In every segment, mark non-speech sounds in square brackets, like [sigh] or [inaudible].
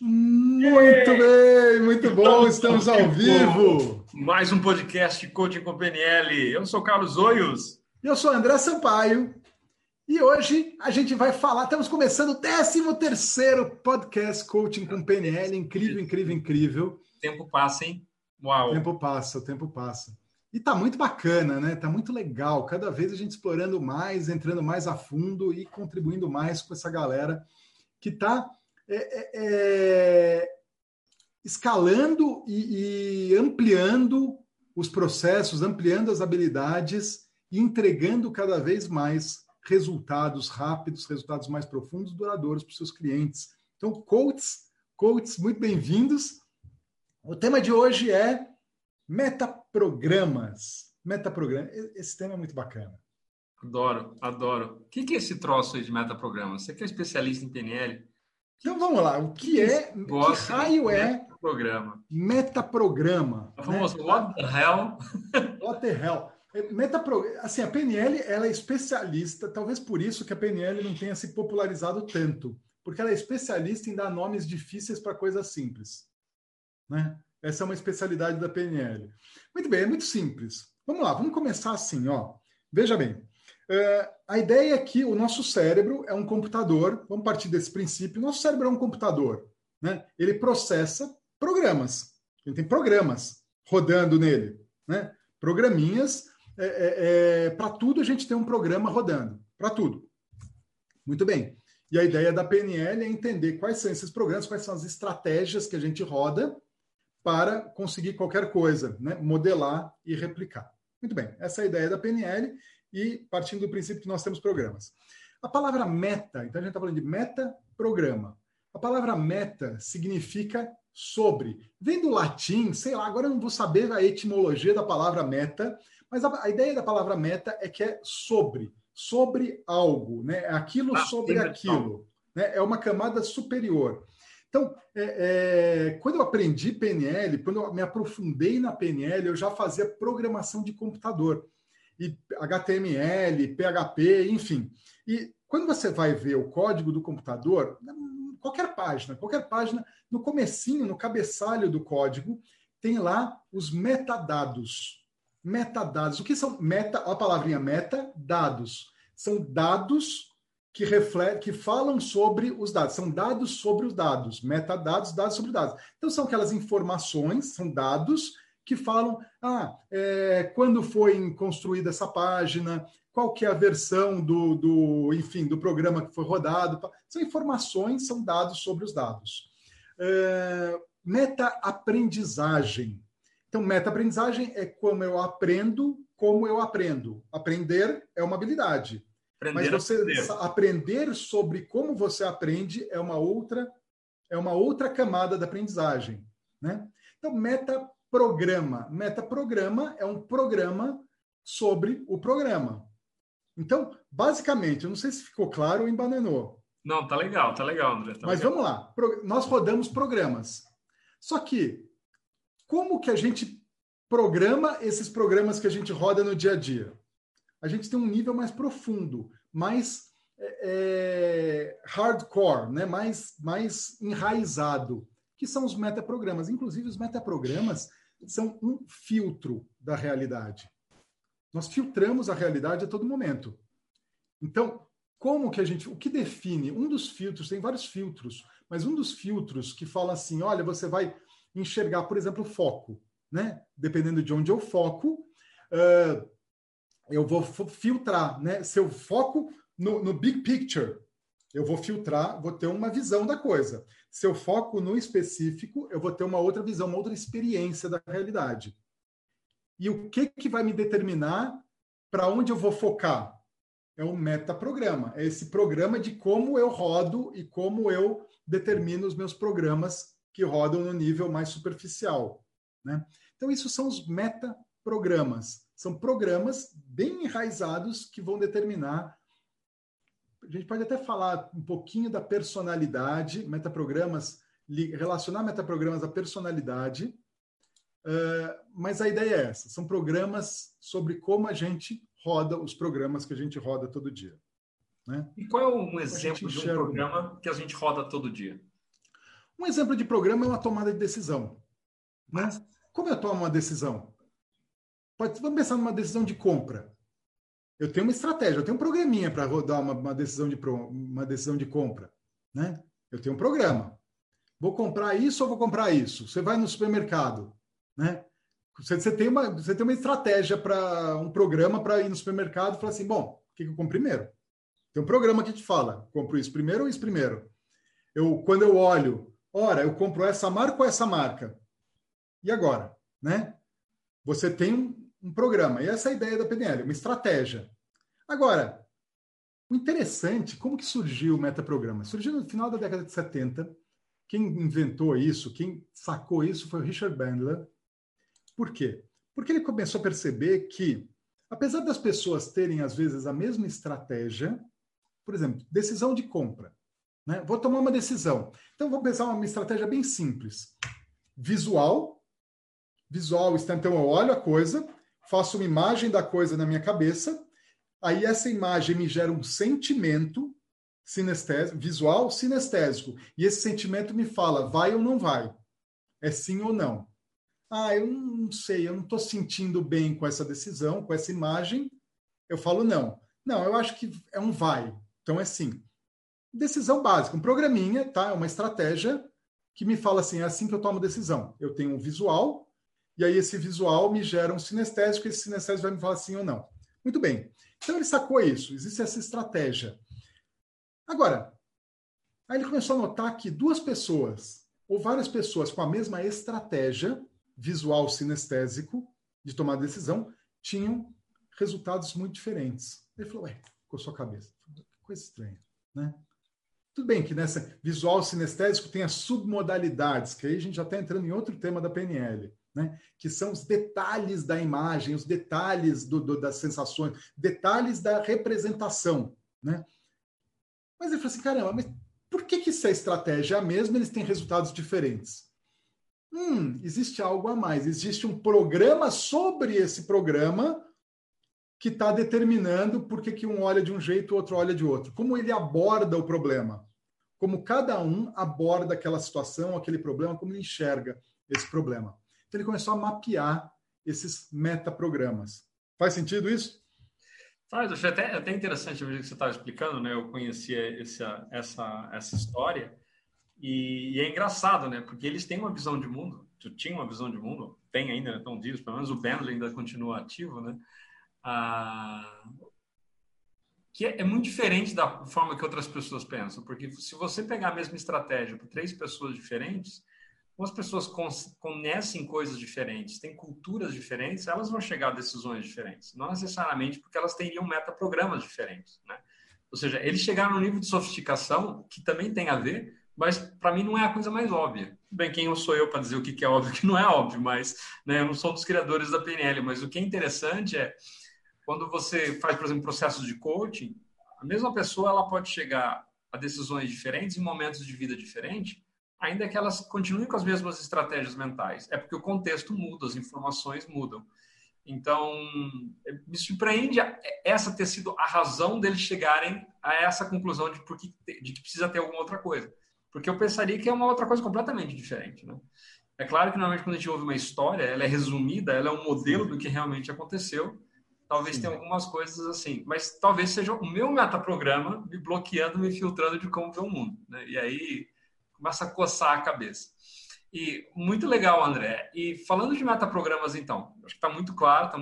Muito bem, muito bom, estamos ao vivo. Mais um podcast Coaching com PNL. Eu sou Carlos Oios. Eu sou André Sampaio. E hoje a gente vai falar, estamos começando o 13 terceiro podcast Coaching com PNL. Incrível, incrível, incrível. O tempo passa, hein? Uau. O tempo passa, o tempo passa. E tá muito bacana, né? Tá muito legal. Cada vez a gente explorando mais, entrando mais a fundo e contribuindo mais com essa galera que tá é, é, é, escalando e, e ampliando os processos, ampliando as habilidades e entregando cada vez mais resultados rápidos, resultados mais profundos, duradouros para os seus clientes. Então, coaches, coaches, muito bem-vindos. O tema de hoje é metaprogramas. Metaprogramas. Esse tema é muito bacana. Adoro, adoro. O que é esse troço aí de metaprogramas? Você que é especialista em PNL, então vamos lá, o que é, que raio é programa? Metaprograma. O famoso né? what the hell? What the hell? É, Metapro... Assim, a PNL ela é especialista, talvez por isso que a PNL não tenha se popularizado tanto, porque ela é especialista em dar nomes difíceis para coisas simples. Né? Essa é uma especialidade da PNL. Muito bem, é muito simples. Vamos lá, vamos começar assim, ó. Veja bem, Uh, a ideia é que o nosso cérebro é um computador, vamos partir desse princípio, nosso cérebro é um computador, né? ele processa programas, ele tem programas rodando nele, né? programinhas, é, é, é, para tudo a gente tem um programa rodando, para tudo. Muito bem. E a ideia da PNL é entender quais são esses programas, quais são as estratégias que a gente roda para conseguir qualquer coisa, né? modelar e replicar. Muito bem, essa é a ideia da PNL e partindo do princípio que nós temos programas. A palavra meta, então a gente está falando de meta-programa. A palavra meta significa sobre. Vem do latim, sei lá, agora eu não vou saber a etimologia da palavra meta, mas a, a ideia da palavra meta é que é sobre, sobre algo, né? É aquilo ah, sobre aquilo. Né? É uma camada superior. Então, é, é, quando eu aprendi PNL, quando eu me aprofundei na PNL, eu já fazia programação de computador e HTML, PHP, enfim. E quando você vai ver o código do computador, qualquer página, qualquer página, no comecinho, no cabeçalho do código, tem lá os metadados. Metadados. O que são meta? A palavrinha meta, dados. São dados que refletem, que falam sobre os dados. São dados sobre os dados. Metadados, dados sobre dados. Então são aquelas informações, são dados que falam ah, é, quando foi construída essa página, qual que é a versão do, do, enfim, do programa que foi rodado. São informações, são dados sobre os dados. É, meta-aprendizagem. Então, meta-aprendizagem é como eu aprendo, como eu aprendo. Aprender é uma habilidade. Aprender mas você aprender. aprender sobre como você aprende é uma outra é uma outra camada da aprendizagem, né? Então, meta programa. Metaprograma é um programa sobre o programa. Então, basicamente, eu não sei se ficou claro ou embananou. Não, tá legal, tá legal, André. Tá Mas legal. vamos lá. Nós rodamos programas. Só que, como que a gente programa esses programas que a gente roda no dia a dia? A gente tem um nível mais profundo, mais é, é hardcore, né? mais, mais enraizado, que são os metaprogramas. Inclusive, os metaprogramas são um filtro da realidade. Nós filtramos a realidade a todo momento. Então, como que a gente, o que define? Um dos filtros, tem vários filtros, mas um dos filtros que fala assim, olha, você vai enxergar, por exemplo, foco, né? Dependendo de onde eu foco, uh, eu vou filtrar, né? Se eu foco no, no big picture, eu vou filtrar, vou ter uma visão da coisa. Se eu foco no específico, eu vou ter uma outra visão, uma outra experiência da realidade. E o que, que vai me determinar para onde eu vou focar? É o metaprograma. É esse programa de como eu rodo e como eu determino os meus programas que rodam no nível mais superficial. Né? Então, isso são os metaprogramas. São programas bem enraizados que vão determinar a gente pode até falar um pouquinho da personalidade, metaprogramas, relacionar metaprogramas à personalidade, uh, mas a ideia é essa: são programas sobre como a gente roda os programas que a gente roda todo dia. Né? E qual é um exemplo de um programa que a gente roda todo dia? Um exemplo de programa é uma tomada de decisão. Né? Como eu tomo uma decisão? Pode, vamos pensar numa decisão de compra. Eu tenho uma estratégia, eu tenho um programinha para rodar uma, uma, decisão de, uma decisão de compra. Né? Eu tenho um programa. Vou comprar isso ou vou comprar isso? Você vai no supermercado. Né? Você, você, tem, uma, você tem uma estratégia para um programa para ir no supermercado e falar assim: bom, o que, que eu compro primeiro? Tem um programa que te fala: compro isso primeiro ou isso primeiro? Eu, quando eu olho, ora, eu compro essa marca ou essa marca? E agora? Né? Você tem um, programa. E essa é a ideia da PNL, uma estratégia. Agora, o interessante, como que surgiu o metaprograma? Surgiu no final da década de 70. Quem inventou isso, quem sacou isso foi o Richard Bandler. Por quê? Porque ele começou a perceber que, apesar das pessoas terem, às vezes, a mesma estratégia, por exemplo, decisão de compra. Né? Vou tomar uma decisão. Então, vou pensar uma estratégia bem simples. Visual. Visual, então eu olho a coisa, faço uma imagem da coisa na minha cabeça, aí essa imagem me gera um sentimento sinestésico, visual sinestésico, e esse sentimento me fala, vai ou não vai? É sim ou não? Ah, eu não sei, eu não estou sentindo bem com essa decisão, com essa imagem, eu falo não. Não, eu acho que é um vai, então é sim. Decisão básica, um programinha, tá? É uma estratégia que me fala assim, é assim que eu tomo decisão. Eu tenho um visual, e aí esse visual me gera um sinestésico, e esse sinestésico vai me falar sim ou não. Muito bem. Então ele sacou isso, existe essa estratégia. Agora, aí ele começou a notar que duas pessoas, ou várias pessoas com a mesma estratégia visual sinestésico de tomar decisão, tinham resultados muito diferentes. Ele falou, ué, coçou a cabeça. Que coisa estranha, né? Tudo bem que nessa visual sinestésico tem as submodalidades, que aí a gente já está entrando em outro tema da PNL né? que são os detalhes da imagem, os detalhes do, do, das sensações, detalhes da representação. Né? Mas ele falou assim: caramba, mas por que, que se a estratégia é a mesma eles têm resultados diferentes? Hum, existe algo a mais, existe um programa sobre esse programa que está determinando por que, que um olha de um jeito e o outro olha de outro. Como ele aborda o problema. Como cada um aborda aquela situação, aquele problema, como ele enxerga esse problema. Então ele começou a mapear esses metaprogramas. Faz sentido isso? Faz, achei até, até interessante o que você estava explicando, né? Eu conhecia essa, essa, história e, e, é engraçado, né? Porque eles têm uma visão de mundo, tu tinha uma visão de mundo, tem ainda, né? vivos, pelo menos o Bentley ainda continua ativo, né? Ah, que é, é, muito diferente da forma que outras pessoas pensam, porque se você pegar a mesma estratégia para três pessoas diferentes, como as pessoas conhecem coisas diferentes, têm culturas diferentes, elas vão chegar a decisões diferentes. Não necessariamente porque elas teriam metaprogramas diferentes. Né? Ou seja, eles chegaram num nível de sofisticação que também tem a ver, mas para mim não é a coisa mais óbvia. Bem, quem eu sou eu para dizer o que é óbvio e o que não é óbvio, mas né, eu não sou dos criadores da PNL. Mas o que é interessante é quando você faz, por exemplo, processos de coaching, a mesma pessoa ela pode chegar a decisões diferentes em momentos de vida diferentes ainda que elas continuem com as mesmas estratégias mentais. É porque o contexto muda, as informações mudam. Então, me surpreende essa ter sido a razão deles chegarem a essa conclusão de, por que, de que precisa ter alguma outra coisa. Porque eu pensaria que é uma outra coisa completamente diferente. Né? É claro que normalmente quando a gente ouve uma história, ela é resumida, ela é um modelo do que realmente aconteceu. Talvez Sim. tenha algumas coisas assim, mas talvez seja o meu metaprograma me bloqueando, me filtrando de como ver o mundo. Né? E aí começa a coçar a cabeça. E muito legal, André. E falando de metaprogramas, então, acho que está muito claro, está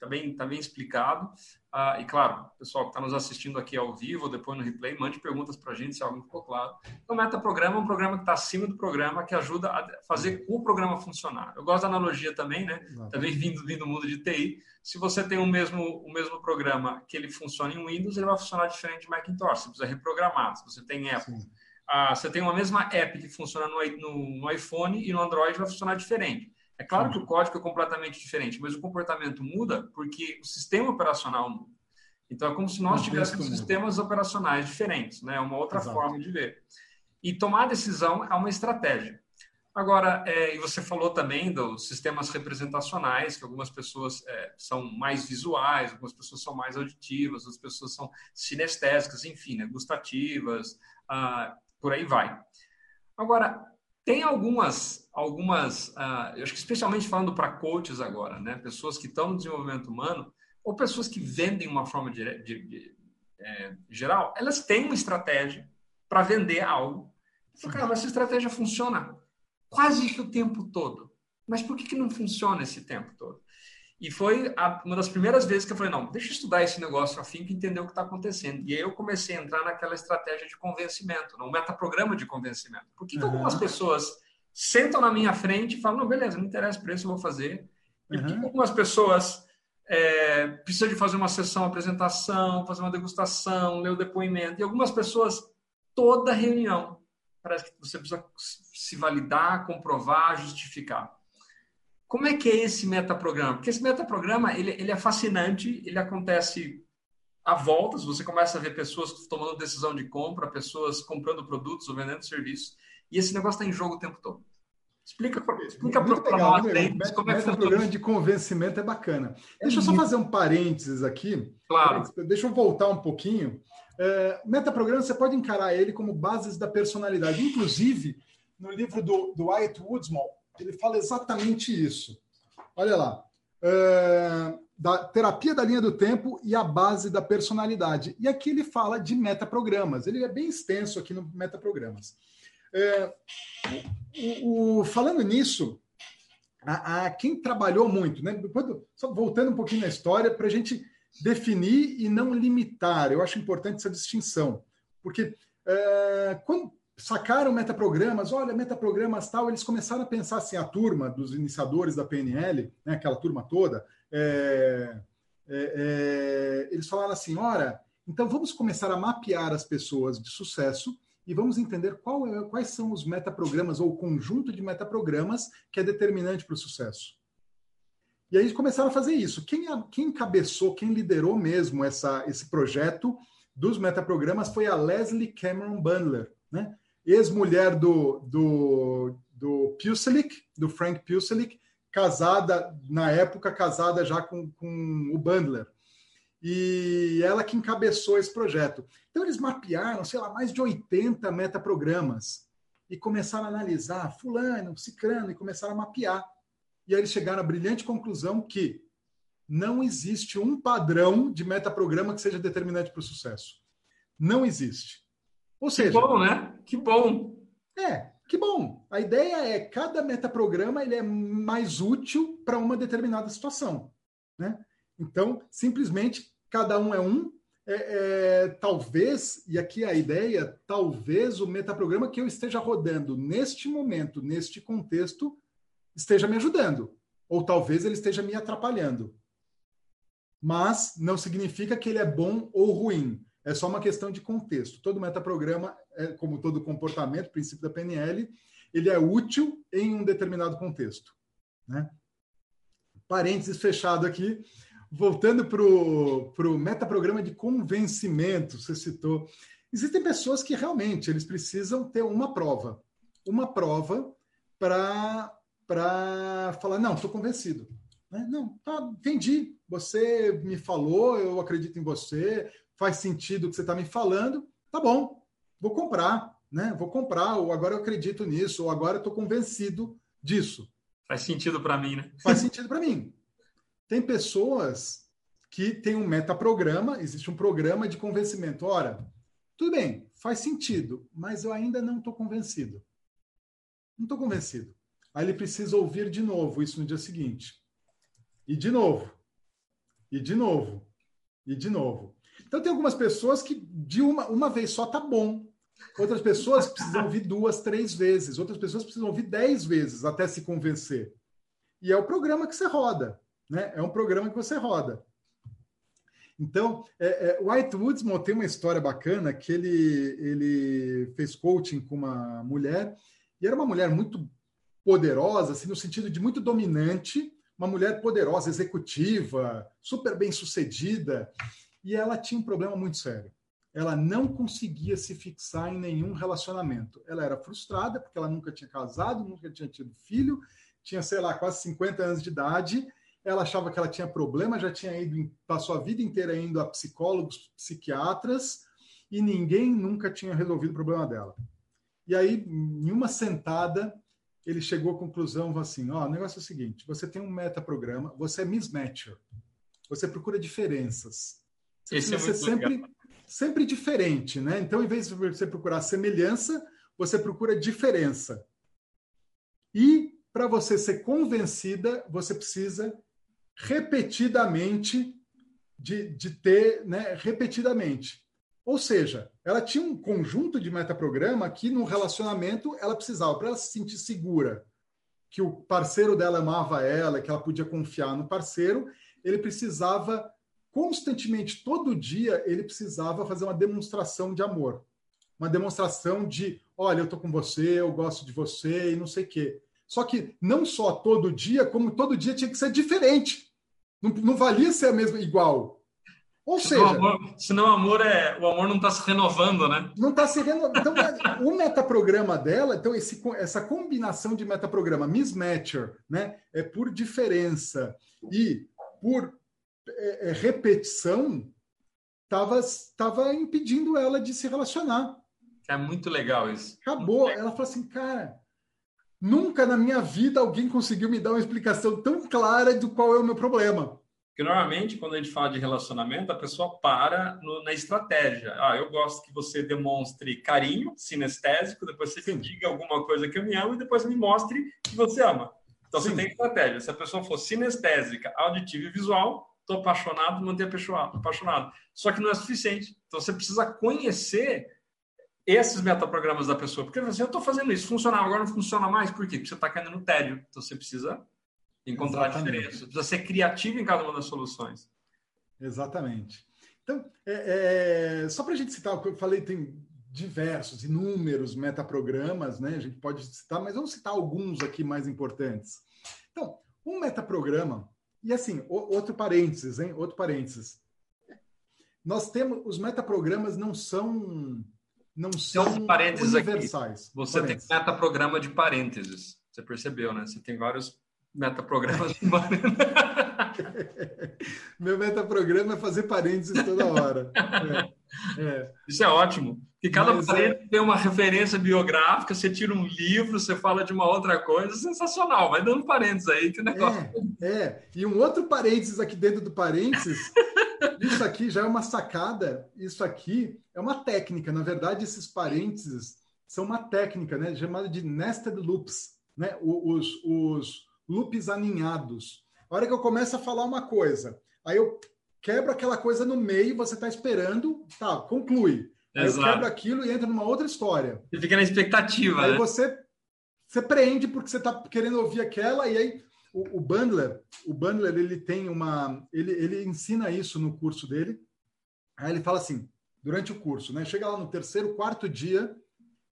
tá bem, tá bem explicado. Ah, e claro, pessoal que está nos assistindo aqui ao vivo, depois no replay, mande perguntas para a gente se algo ficou claro. Então, o metaprograma é um programa que está acima do programa, que ajuda a fazer o programa funcionar. Eu gosto da analogia também, né? Também vindo, vindo do mundo de TI. Se você tem o mesmo, o mesmo programa que ele funciona em Windows, ele vai funcionar diferente de Macintosh. Você precisa reprogramar. Se você tem Apple. Sim ah, você tem uma mesma app que funciona no, no, no, iPhone e no Android vai funcionar diferente. É claro que o código é completamente diferente, mas o comportamento muda porque o sistema operacional muda. Então é como se nós tivéssemos sistemas operacionais diferentes, né? É uma outra Exato. forma de ver. E tomar decisão é uma estratégia. Agora, é, e você falou também dos sistemas representacionais, que algumas pessoas é, são mais visuais, algumas pessoas são mais auditivas, outras pessoas são sinestésicas, enfim, né, gustativas. Ah, por aí vai. Agora, Tem algumas, algumas, uh, eu acho que especialmente falando para coaches agora, né? Pessoas que estão no desenvolvimento humano ou pessoas que vendem uma forma de, de, de é, geral, elas têm uma estratégia para vender algo. Fala, cara, essa estratégia funciona quase que o tempo todo. Mas por que, que não funciona esse tempo todo? E foi a, uma das primeiras vezes que eu falei, não, deixa eu estudar esse negócio a fim de entender o que está acontecendo. E aí eu comecei a entrar naquela estratégia de convencimento, no metaprograma de convencimento. Por que, que algumas pessoas sentam na minha frente e falam, não, beleza, não interessa o preço, eu vou fazer. E por que, que algumas pessoas é, precisam de fazer uma sessão, apresentação, fazer uma degustação, ler o depoimento. E algumas pessoas, toda reunião, parece que você precisa se validar, comprovar, justificar. Como é que é esse metaprograma? Porque esse metaprograma ele, ele é fascinante, ele acontece a voltas, você começa a ver pessoas tomando decisão de compra, pessoas comprando produtos ou vendendo serviços, e esse negócio está em jogo o tempo todo. Explica, explica para nós como é que funciona. programa de convencimento é bacana. É Deixa eu só fazer um parênteses aqui. Claro. Deixa eu voltar um pouquinho. É, metaprograma, você pode encarar ele como bases da personalidade. Inclusive, no livro do, do Wyatt Woodsmall, ele fala exatamente isso. Olha lá. É, da terapia da linha do tempo e a base da personalidade. E aqui ele fala de metaprogramas. Ele é bem extenso aqui no metaprogramas. É, o, o, falando nisso, a, a, quem trabalhou muito, né? Quando, só voltando um pouquinho na história, para a gente definir e não limitar, eu acho importante essa distinção, porque é, quando sacaram metaprogramas, olha, metaprogramas tal, eles começaram a pensar assim, a turma dos iniciadores da PNL, né, aquela turma toda, é, é, é, eles falaram assim, ora, então vamos começar a mapear as pessoas de sucesso e vamos entender qual é, quais são os metaprogramas ou o conjunto de metaprogramas que é determinante para o sucesso. E aí começaram a fazer isso. Quem, quem encabeçou, quem liderou mesmo essa, esse projeto dos metaprogramas foi a Leslie Cameron Bundler, né? Ex-mulher do, do, do Puselic, do Frank Puselic, casada, na época, casada já com, com o Bundler. E ela que encabeçou esse projeto. Então, eles mapearam, sei lá, mais de 80 metaprogramas e começaram a analisar fulano, cicrano, e começaram a mapear. E aí eles chegaram à brilhante conclusão que não existe um padrão de metaprograma que seja determinante para o sucesso. Não existe. Ou seja, bom, né? Que bom. É, que bom. A ideia é cada metaprograma ele é mais útil para uma determinada situação, né? Então, simplesmente cada um é um. É, é, talvez, e aqui a ideia, talvez o metaprograma que eu esteja rodando neste momento, neste contexto, esteja me ajudando. Ou talvez ele esteja me atrapalhando. Mas não significa que ele é bom ou ruim. É só uma questão de contexto. Todo metaprograma, é, como todo comportamento, princípio da PNL, ele é útil em um determinado contexto. Né? Parênteses fechado aqui. Voltando para o metaprograma de convencimento, você citou. Existem pessoas que realmente eles precisam ter uma prova. Uma prova para falar, não, estou convencido. Né? Não, tá, entendi. Você me falou, eu acredito em você, faz sentido o que você está me falando, tá bom, vou comprar, né? Vou comprar, ou agora eu acredito nisso, ou agora eu estou convencido disso. Faz sentido para mim, né? Faz sentido para mim. Tem pessoas que têm um metaprograma, existe um programa de convencimento. Ora, tudo bem, faz sentido, mas eu ainda não estou convencido. Não estou convencido. Aí ele precisa ouvir de novo isso no dia seguinte. E de novo. E de novo. E de novo. Então, tem algumas pessoas que de uma, uma vez só tá bom. Outras pessoas precisam ouvir duas, três vezes. Outras pessoas precisam ouvir dez vezes até se convencer. E é o programa que você roda. Né? É um programa que você roda. Então, é, é, White Woodsman tem uma história bacana que ele, ele fez coaching com uma mulher e era uma mulher muito poderosa, assim, no sentido de muito dominante, uma mulher poderosa, executiva, super bem sucedida. E ela tinha um problema muito sério. Ela não conseguia se fixar em nenhum relacionamento. Ela era frustrada porque ela nunca tinha casado, nunca tinha tido filho, tinha, sei lá, quase 50 anos de idade. Ela achava que ela tinha problema, já tinha ido, passou a vida inteira indo a psicólogos, psiquiatras, e ninguém nunca tinha resolvido o problema dela. E aí, em uma sentada, ele chegou à conclusão assim: ó, oh, o negócio é o seguinte: você tem um metaprograma, você é mismatcher, você procura diferenças. Você Esse é ser sempre, sempre diferente, né? Então, em vez de você procurar semelhança, você procura diferença. E para você ser convencida, você precisa repetidamente de, de ter, né, repetidamente. Ou seja, ela tinha um conjunto de metaprograma que no relacionamento ela precisava, para ela se sentir segura, que o parceiro dela amava ela, que ela podia confiar no parceiro, ele precisava constantemente, todo dia, ele precisava fazer uma demonstração de amor. Uma demonstração de, olha, eu tô com você, eu gosto de você e não sei o quê. Só que não só todo dia, como todo dia tinha que ser diferente. Não, não valia ser a mesma igual. Ou senão seja, amor, senão o amor é o amor não está se renovando, né? Não está se renovando. Então, o metaprograma dela, então esse, essa combinação de metaprograma mismatcher, né, é por diferença e por é, é, repetição, estava tava impedindo ela de se relacionar. É muito legal isso. Acabou. Ela falou assim, cara, nunca na minha vida alguém conseguiu me dar uma explicação tão clara do qual é o meu problema. Porque normalmente, quando a gente fala de relacionamento, a pessoa para no, na estratégia. Ah, eu gosto que você demonstre carinho sinestésico, depois você Sim. diga alguma coisa que eu me amo e depois me mostre que você ama. Então Sim. você tem estratégia. Se a pessoa for sinestésica, auditiva e visual, estou apaixonado, manter apaixonado. Só que não é suficiente. Então você precisa conhecer esses metaprogramas da pessoa. Porque assim, eu estou fazendo isso, funcionava, agora não funciona mais. Por quê? Porque você está caindo no tédio. Então você precisa encontrar Exatamente. Você precisa ser criativo em cada uma das soluções. Exatamente. Então, é, é, só para a gente citar, eu falei, tem diversos, inúmeros metaprogramas, né? A gente pode citar, mas vamos citar alguns aqui mais importantes. Então, um metaprograma, e assim, outro parênteses, hein? Outro parênteses. Nós temos, os metaprogramas não são não são universais. Aqui. Você parênteses. tem metaprograma de parênteses. Você percebeu, né? Você tem vários metaprogramas de parênteses. [laughs] Meu metaprograma é fazer parênteses toda hora. [laughs] É, é. Isso é ótimo. E cada Mas, é parênteses é... tem uma referência biográfica, você tira um livro, você fala de uma outra coisa, sensacional. Vai dando parênteses aí, que negócio. É, é. e um outro parênteses aqui dentro do parênteses, [laughs] isso aqui já é uma sacada, isso aqui é uma técnica. Na verdade, esses parênteses são uma técnica, né, chamada de nested loops, né, os, os loops aninhados. A hora que eu começo a falar uma coisa, aí eu quebro aquela coisa no meio, você está esperando, tá, conclui. Aí Exato. eu quebro aquilo e entra numa outra história. Você fica na expectativa. Aí né? você, você prende porque você está querendo ouvir aquela, e aí o, o Bundler, o Bundler, ele tem uma. Ele, ele ensina isso no curso dele. Aí ele fala assim, durante o curso, né? Chega lá no terceiro, quarto dia,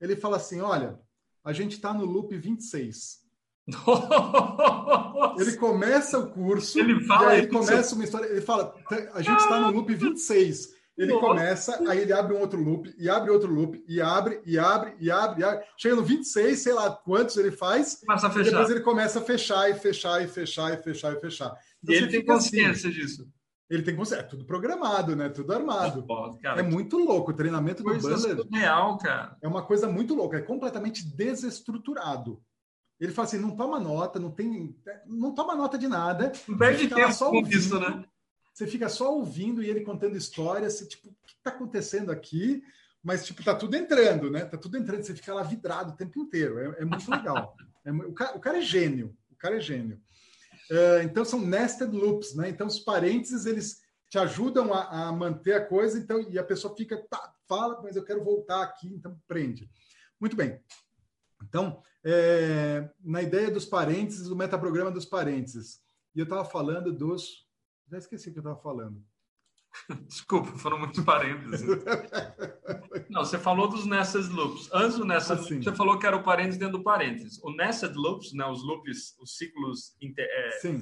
ele fala assim: olha, a gente está no loop 26. Nossa. Ele começa o curso, ele fala, aí ele começa uma história, ele fala, a gente está no loop 26. Ele Nossa. começa, aí ele abre um outro loop, e abre outro loop, e abre, e abre, e abre, e abre. Chega no 26, sei lá quantos ele faz. Começa a fechar. depois ele começa a fechar, e fechar, e fechar, e fechar, e fechar. Então, e ele tem consciência assim, disso. Ele tem consciência. É tudo programado, né? Tudo armado. cara, é muito louco. O treinamento do Butler. real, cara. É uma coisa muito louca. É completamente desestruturado. Ele fala assim: não toma nota, não tem. Não toma nota de nada. Não perde tempo só com isso, né? Você fica só ouvindo e ele contando histórias, você, tipo, o que está acontecendo aqui? Mas, tipo, tá tudo entrando, né? Tá tudo entrando, você fica lá vidrado o tempo inteiro. É, é muito legal. É, o, cara, o, cara, é gênio. O cara é gênio. Uh, então, são nested loops, né? Então, os parênteses, eles te ajudam a, a, manter a coisa, então, e a pessoa fica, tá, fala, mas eu quero voltar aqui, então prende. Muito bem. Então, é, na ideia dos parênteses, o metaprograma dos parênteses. E eu estava falando dos já esqueci o que eu estava falando. [laughs] Desculpa, foram muitos parênteses. [laughs] Não, você falou dos nested loops. Antes do nested loops, você falou que era o parênteses dentro do parênteses. O nested loops, né, os loops, os ciclos é,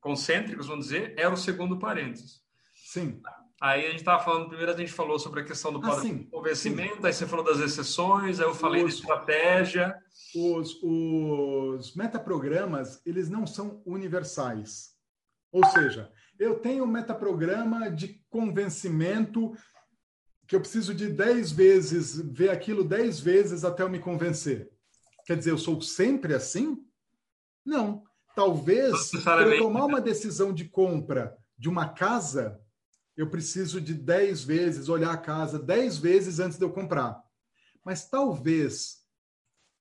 concêntricos, vamos dizer, era o segundo parênteses. Sim. Aí a gente estava falando, primeiro a gente falou sobre a questão do ah, convencimento, aí você falou das exceções, aí eu falei os, de estratégia. Os, os metaprogramas, eles não são universais. Ou seja, eu tenho um metaprograma de convencimento que eu preciso de 10 vezes ver aquilo 10 vezes até eu me convencer. Quer dizer, eu sou sempre assim? Não. Talvez, para eu tomar uma decisão de compra de uma casa, eu preciso de 10 vezes olhar a casa 10 vezes antes de eu comprar. Mas talvez,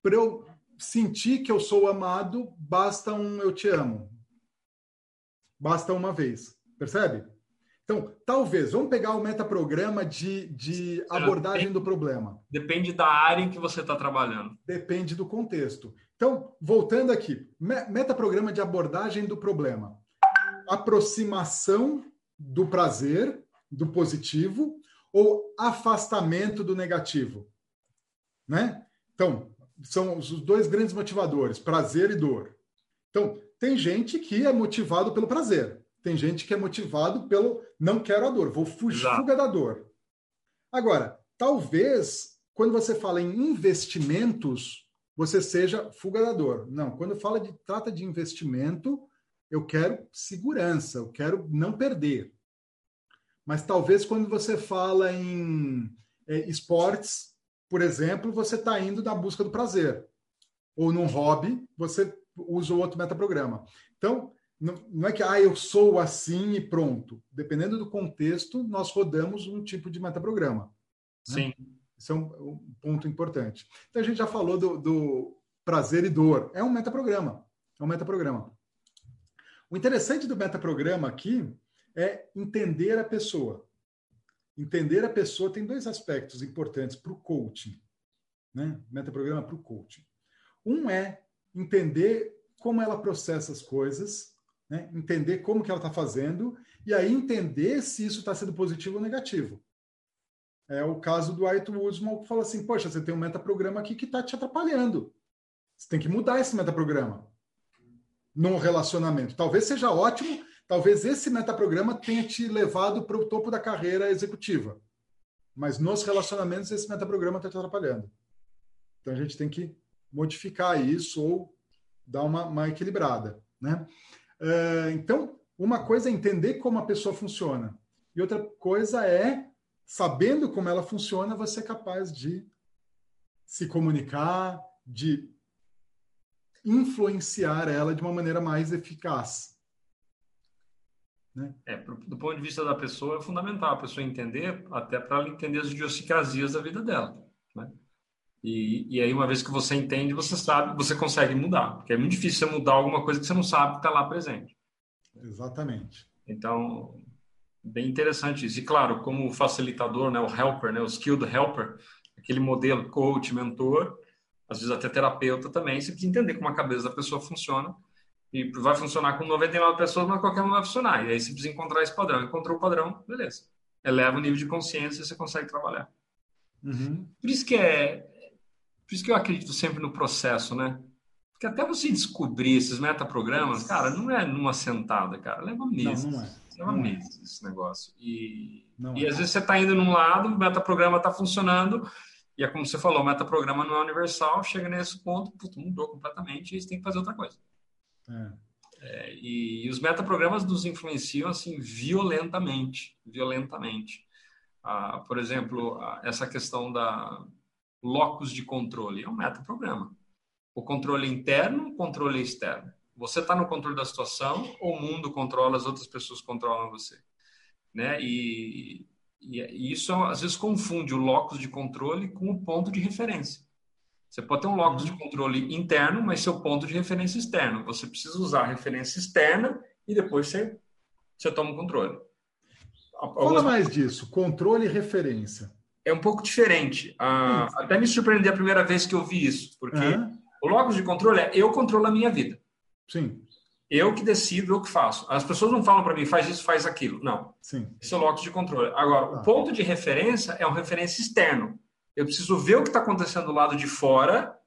para eu sentir que eu sou amado, basta um eu te amo. Basta uma vez. Percebe? Então, talvez, vamos pegar o metaprograma de, de abordagem depende, do problema. Depende da área em que você está trabalhando. Depende do contexto. Então, voltando aqui, metaprograma de abordagem do problema. Aproximação do prazer, do positivo, ou afastamento do negativo. Né? Então, são os dois grandes motivadores, prazer e dor. Então, tem gente que é motivado pelo prazer. Tem gente que é motivado pelo não quero a dor, vou fugir fuga da dor. Agora, talvez quando você fala em investimentos, você seja fuga da dor. Não, quando fala de trata de investimento, eu quero segurança, eu quero não perder. Mas talvez quando você fala em é, esportes, por exemplo, você está indo na busca do prazer. Ou num hobby, você usa o outro metaprograma. Então, não, é que ah, eu sou assim e pronto. Dependendo do contexto, nós rodamos um tipo de metaprograma. Né? Sim. Isso é um, um, ponto importante. Então a gente já falou do, do prazer e dor. É um metaprograma. É um metaprograma. O interessante do metaprograma aqui é entender a pessoa. Entender a pessoa tem dois aspectos importantes para o coaching. Né? Metaprograma para o coaching. Um é entender como ela processa as coisas né? entender como que ela está fazendo e aí entender se isso está sendo positivo ou negativo. É o caso do Ayrton Woodman que fala assim, poxa, você tem um metaprograma aqui que está te atrapalhando. Você tem que mudar esse metaprograma num relacionamento. Talvez seja ótimo, talvez esse metaprograma tenha te levado para o topo da carreira executiva. Mas nos relacionamentos esse metaprograma está te atrapalhando. Então a gente tem que modificar isso ou dar uma, uma equilibrada, né? Uh, então, uma coisa é entender como a pessoa funciona, e outra coisa é, sabendo como ela funciona, você é capaz de se comunicar, de influenciar ela de uma maneira mais eficaz. Né? É, do ponto de vista da pessoa, é fundamental a pessoa entender, até para ela entender as idiosincrasias da vida dela. E, e aí, uma vez que você entende, você sabe, você consegue mudar. Porque é muito difícil você mudar alguma coisa que você não sabe que está lá presente. Exatamente. Então, bem interessante isso. E claro, como facilitador, né, o helper, né, o skilled helper, aquele modelo coach, mentor, às vezes até terapeuta também, você precisa entender como a cabeça da pessoa funciona. E vai funcionar com 99 pessoas, mas qualquer um vai funcionar. E aí você precisa encontrar esse padrão. Encontrou o padrão, beleza. Eleva o nível de consciência e você consegue trabalhar. Uhum. Por isso que é, por isso que eu acredito sempre no processo, né? Porque até você descobrir esses metaprogramas, cara, não é numa sentada, cara. Leva meses. Não, não é. Leva não é. meses é. esse negócio. E, e é. às vezes você está indo num lado, o metaprograma está funcionando, e é como você falou, o metaprograma não é universal, chega nesse ponto, puto, mudou completamente, e você tem que fazer outra coisa. É. É, e, e, os metaprogramas nos influenciam assim violentamente, violentamente. Ah, por exemplo, essa questão da locus de controle? É um metaprograma. O controle interno, o controle externo. Você está no controle da situação o mundo controla, as outras pessoas controlam você? Né? E, e, isso às vezes confunde o locus de controle com o ponto de referência. Você pode ter um locus de controle interno, mas seu ponto de referência externo. Você precisa usar a referência externa e depois você, você toma o controle. Fala mais disso, controle e referência é um pouco diferente. Ah, até me surpreendeu a primeira vez que eu vi isso, porque uhum. o locus de controle é eu controlo a minha vida. Sim. Eu que decido, eu que faço. As pessoas não falam para mim, faz isso, faz aquilo. Não. Sim. Esse é o locus de controle. Agora, ah. o ponto de referência é uma referência externo. Eu preciso ver o que está acontecendo do lado de fora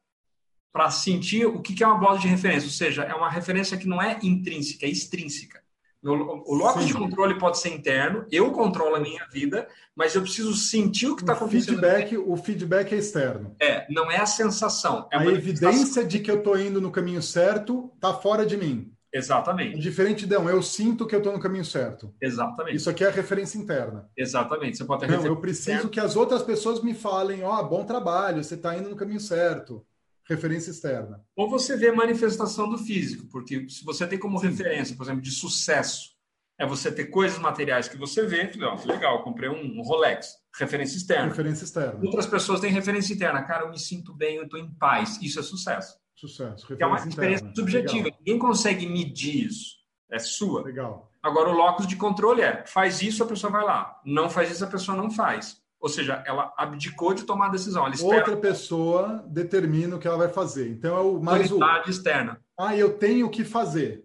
para sentir o que é uma bola de referência. Ou seja, é uma referência que não é intrínseca, é extrínseca. O locus de controle pode ser interno, eu controlo a minha vida, mas eu preciso sentir o que está acontecendo. Feedback, o feedback é externo. É, não é a sensação. É a evidência de que eu estou indo no caminho certo está fora de mim. Exatamente. É diferente de, não, eu sinto que eu estou no caminho certo. Exatamente. Isso aqui é a referência interna. Exatamente. Você pode ter Não, eu preciso interna. que as outras pessoas me falem, ó, oh, bom trabalho, você está indo no caminho certo. Referência externa. Ou você vê a manifestação do físico, porque se você tem como Sim. referência, por exemplo, de sucesso, é você ter coisas materiais que você vê, ó, legal, comprei um Rolex, referência externa. Referência externa. Outras pessoas têm referência interna, cara, eu me sinto bem, eu estou em paz, isso é sucesso. Sucesso. é uma experiência interna. subjetiva, legal. ninguém consegue medir isso, é sua. Legal. Agora, o locus de controle é, faz isso, a pessoa vai lá, não faz isso, a pessoa não faz. Ou seja, ela abdicou de tomar a decisão. Outra pessoa determina o que ela vai fazer. Então é o mais o externa. Ah, eu tenho que fazer.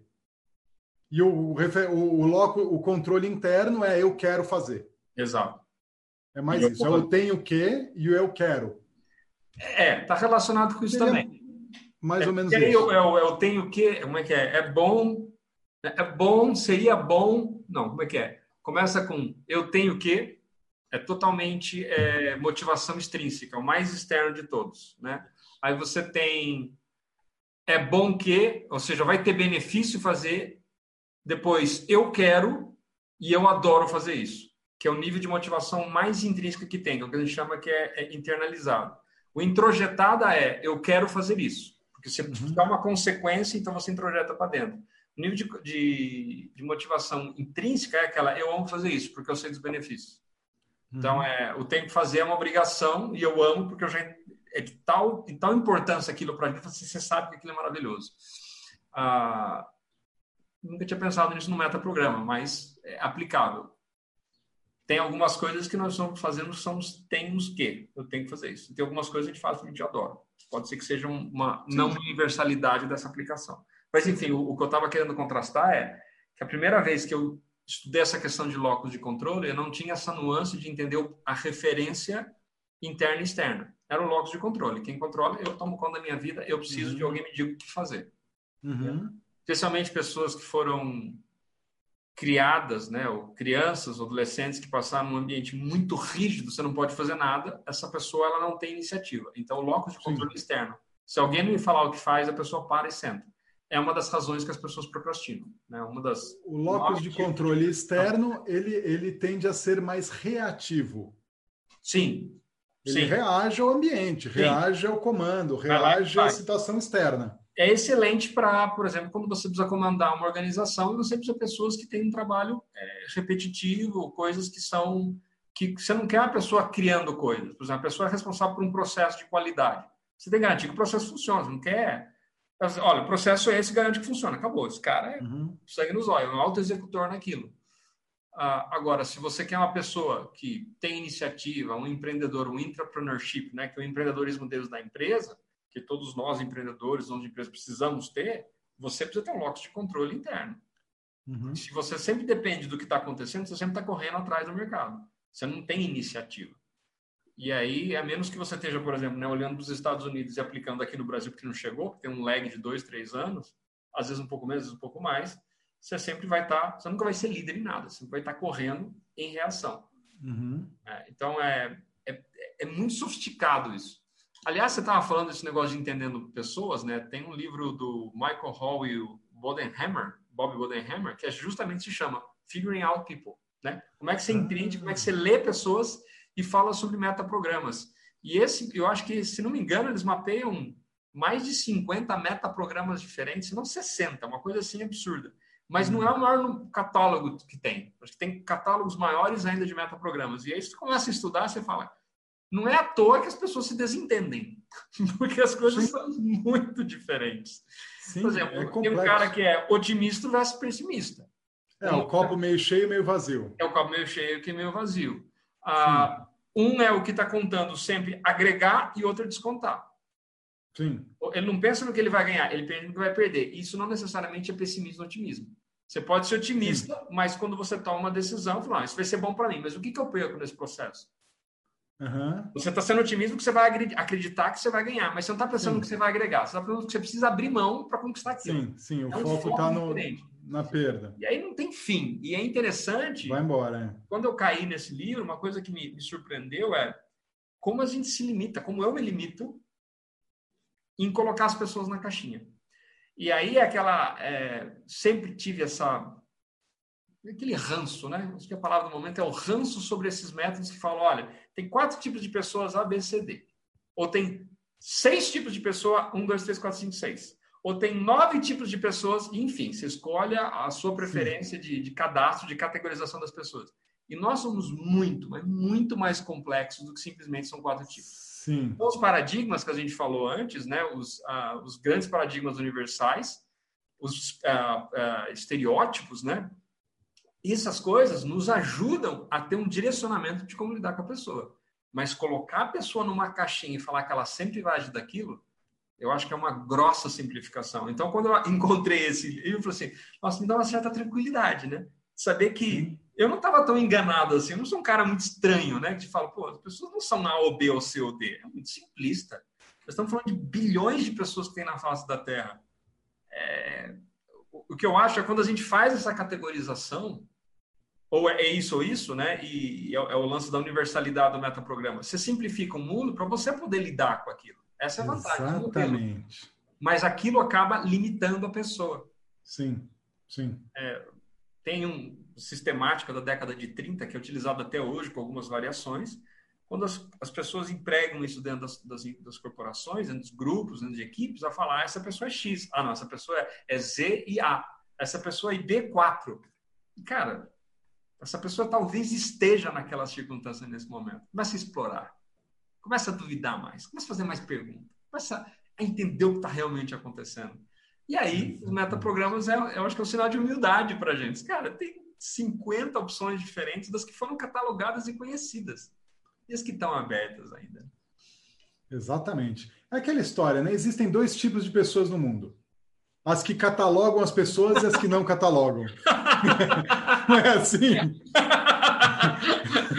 E o, o, o, loco, o controle interno é eu quero fazer. Exato. É mais isso. Eu, é eu tenho que e o eu quero. É, está relacionado com isso Ele também. É mais é, ou menos isso. Eu, eu, eu tenho que, como é que é? É bom, é bom, seria bom. Não, como é que é? Começa com eu tenho que, é totalmente é, motivação extrínseca, o mais externo de todos, né? Aí você tem é bom que, ou seja, vai ter benefício fazer depois, eu quero e eu adoro fazer isso, que é o nível de motivação mais intrínseca que tem, que é o que a gente chama que é, é internalizado. O introjetada é eu quero fazer isso, porque você uhum. dá uma consequência, então você introjeta para dentro. O nível de, de, de, motivação intrínseca é aquela eu amo fazer isso, porque eu sei dos benefícios. Então, uhum. é, o tempo fazer é uma obrigação e eu amo porque eu já é de tal, de tal importância aquilo para mim, você, você sabe que aquilo é maravilhoso. Ah, nunca tinha pensado nisso no metaprograma, mas é aplicável. Tem algumas coisas que nós estamos fazendo, somos, temos que, eu tenho que fazer isso. Tem algumas coisas que a gente faz que a gente adora. Pode ser que seja uma Sim. não universalidade dessa aplicação. Mas, enfim, o, o que eu estava querendo contrastar é que a primeira vez que eu estudei essa questão de locus de controle, eu não tinha essa nuance de entender a referência interna e externa. Era o locus de controle. Quem controla, eu tomo conta da minha vida, eu preciso uhum. de alguém me diga o que fazer. Uhum especialmente pessoas que foram criadas, né, ou crianças, ou adolescentes que passaram num ambiente muito rígido, você não pode fazer nada, essa pessoa ela não tem iniciativa. Então, o locus de controle Sim. externo. Se alguém não me falar o que faz, a pessoa para e senta. É uma das razões que as pessoas procrastinam. Né? Uma das o locus de controle externo, ele, ele tende a ser mais reativo. Sim. Ele Sim. reage ao ambiente, Sim. reage ao comando, reage à situação externa é excelente para, por exemplo, quando você precisa comandar uma organização e você precisa de pessoas que têm um trabalho é, repetitivo, coisas que são que você não quer a pessoa criando coisas. Por exemplo, a pessoa é responsável por um processo de qualidade. Você tem que garantir que o processo funciona. Você não quer. Olha, o processo é esse, garante que funciona. Acabou. Esse cara é uhum. sangue nos olhos, é um auto-executor naquilo. Ah, agora, se você quer uma pessoa que tem iniciativa, um empreendedor, um entrepreneurship, né, que é o empreendedorismo deles da empresa, que todos nós, empreendedores, donos de empresas, precisamos ter, você precisa ter um locus de controle interno. Uhum. Se você sempre depende do que está acontecendo, você sempre está correndo atrás do mercado. Você não tem iniciativa. E aí, a menos que você esteja, por exemplo, né, olhando para os Estados Unidos e aplicando aqui no Brasil, porque não chegou, porque tem um lag de dois, três anos, às vezes um pouco menos, às vezes um pouco mais, você sempre vai estar, tá, você nunca vai ser líder em nada, você vai estar tá correndo em reação. Uhum. É, então, é, é, é muito sofisticado isso. Aliás, você estava falando desse negócio de entendendo pessoas, né? Tem um livro do Michael Hall e o Bodenhammer, Bob Bodenhammer, que é justamente se chama Figuring Out People, né? Como é que você entende, como é que você lê pessoas e fala sobre metaprogramas. E esse, eu acho que, se não me engano, eles mapeiam mais de 50 metaprogramas diferentes, não 60, uma coisa assim absurda. Mas não é o maior catálogo que tem. Acho que tem catálogos maiores ainda de metaprogramas. E aí, você começa a estudar, você fala, não é à toa que as pessoas se desentendem, [laughs] porque as coisas Sim. são muito diferentes. Sim, Por exemplo, é tem um cara que é otimista versus pessimista. É, um, o copo meio cheio meio vazio. É o copo meio cheio que meio vazio. Ah, um é o que está contando sempre agregar e outro é descontar. Sim. Ele não pensa no que ele vai ganhar, ele pensa no que vai perder. Isso não necessariamente é pessimismo ou otimismo. Você pode ser otimista, Sim. mas quando você toma uma decisão, fala, ah, isso vai ser bom para mim, mas o que, que eu perco nesse processo? Uhum. Você está sendo otimista que você vai acreditar que você vai ganhar, mas você não está pensando sim. que você vai agregar. Você está pensando que você precisa abrir mão para conquistar aquilo. Sim, sim, o é um foco está na perda. E aí não tem fim. E é interessante. Vai embora. É. Quando eu caí nesse livro, uma coisa que me, me surpreendeu é como a gente se limita, como eu me limito em colocar as pessoas na caixinha. E aí aquela é, sempre tive essa aquele ranço, né? Acho que a palavra do momento é o ranço sobre esses métodos que falam, olha, tem quatro tipos de pessoas A, B, C, D. Ou tem seis tipos de pessoa, um, dois, três, quatro, cinco, seis. Ou tem nove tipos de pessoas, enfim, você escolhe a sua preferência de, de cadastro, de categorização das pessoas. E nós somos muito, mas muito mais complexos do que simplesmente são quatro tipos. Sim. Então, os paradigmas que a gente falou antes, né, os, uh, os grandes paradigmas universais, os uh, uh, estereótipos, né, essas coisas nos ajudam a ter um direcionamento de como lidar com a pessoa. Mas colocar a pessoa numa caixinha e falar que ela sempre vai agir daquilo, eu acho que é uma grossa simplificação. Então, quando eu [laughs] encontrei esse livro, eu falei assim, nossa, me dá uma certa tranquilidade, né? Saber que eu não estava tão enganado assim, eu não sou um cara muito estranho, né? Que te fala, pô, as pessoas não são A ou B ou C ou D. É muito simplista. Nós estamos falando de bilhões de pessoas que tem na face da Terra. É... O que eu acho é quando a gente faz essa categorização, ou é isso ou isso, né? E é, é o lance da universalidade do metaprograma. Você simplifica o mundo para você poder lidar com aquilo. Essa é a vantagem. Exatamente. Mas aquilo acaba limitando a pessoa. Sim, sim. É, tem um sistemática da década de 30 que é utilizado até hoje com algumas variações. Quando as, as pessoas empregam isso dentro das, das, das, corporações, dentro dos grupos, dentro de equipes, a falar: ah, essa pessoa é X. Ah, não, essa pessoa é, é Z e A. Essa pessoa é B4. Cara, essa pessoa talvez esteja naquela circunstância nesse momento. Começa a explorar. Começa a duvidar mais. Começa a fazer mais perguntas. Começa a entender o que está realmente acontecendo. E aí, os metaprogramas, é, eu acho que é um sinal de humildade para a gente. Cara, tem 50 opções diferentes das que foram catalogadas e conhecidas. E as que estão abertas ainda. Exatamente. É aquela história, né? Existem dois tipos de pessoas no mundo as que catalogam as pessoas e as que não catalogam. [laughs] não é assim? [laughs]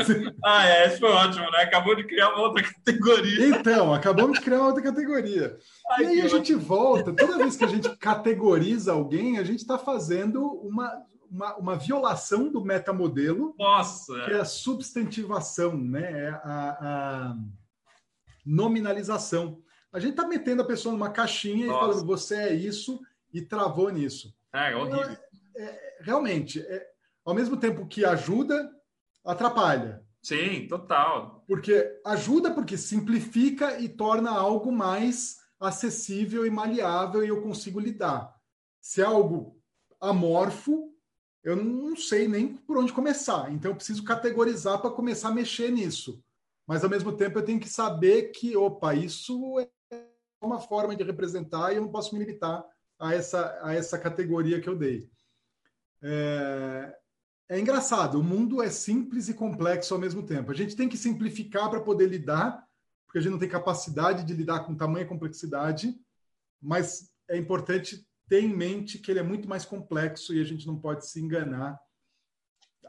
[laughs] ah, é, isso foi ótimo, né? Acabou de criar uma outra categoria. Então, acabamos de criar uma outra categoria. Ai, e aí a gente volta, toda vez que a gente categoriza alguém, a gente está fazendo uma, uma, uma, violação do metamodelo, Nossa. que é a substantivação, né? É a, a nominalização. A gente está metendo a pessoa numa caixinha Nossa. e falando, você é isso, e travou nisso. É, é horrível. Então, é, realmente, é, ao mesmo tempo que ajuda, atrapalha. Sim, total. Porque ajuda porque simplifica e torna algo mais acessível e maleável e eu consigo lidar. Se é algo amorfo, eu não sei nem por onde começar. Então eu preciso categorizar para começar a mexer nisso. Mas ao mesmo tempo eu tenho que saber que, opa, isso é uma forma de representar e eu não posso me limitar a essa, a essa categoria que eu dei. É, é engraçado, o mundo é simples e complexo ao mesmo tempo. A gente tem que simplificar para poder lidar, porque a gente não tem capacidade de lidar com tamanha complexidade, mas é importante ter em mente que ele é muito mais complexo e a gente não pode se enganar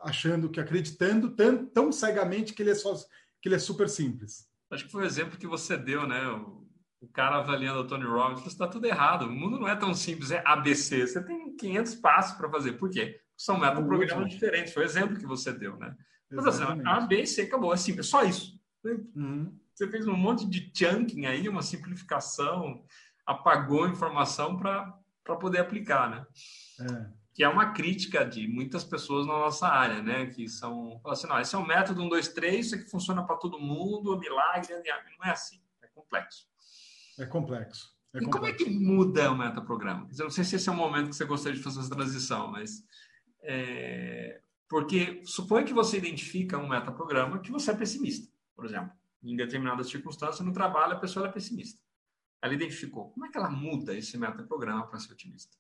achando que acreditando tão, tão cegamente que ele é só que ele é super simples. Acho que foi o exemplo que você deu, né? o cara avaliando o Tony Robbins, está tudo errado. O mundo não é tão simples, é ABC. Você tem 500 passos para fazer. Por quê? São metaprogramas diferentes. Foi o exemplo que você deu, né? Mas assim, A, B, C, acabou. É simples, é só isso. Uhum. Você fez um monte de chunking aí, uma simplificação, apagou informação para poder aplicar, né? É. Que é uma crítica de muitas pessoas na nossa área, né? Que são, assim, não, esse é um método 1, 2, 3, isso aqui funciona para todo mundo, milagre, não é assim, é complexo. É complexo. É e complexo. como é que muda o metaprograma? Eu não sei se esse é o momento que você gostaria de fazer essa transição, mas. É... Porque supõe que você identifica um metaprograma que você é pessimista, por exemplo. Em determinadas circunstâncias, no trabalho, a pessoa é pessimista. Ela identificou. Como é que ela muda esse metaprograma para ser otimista?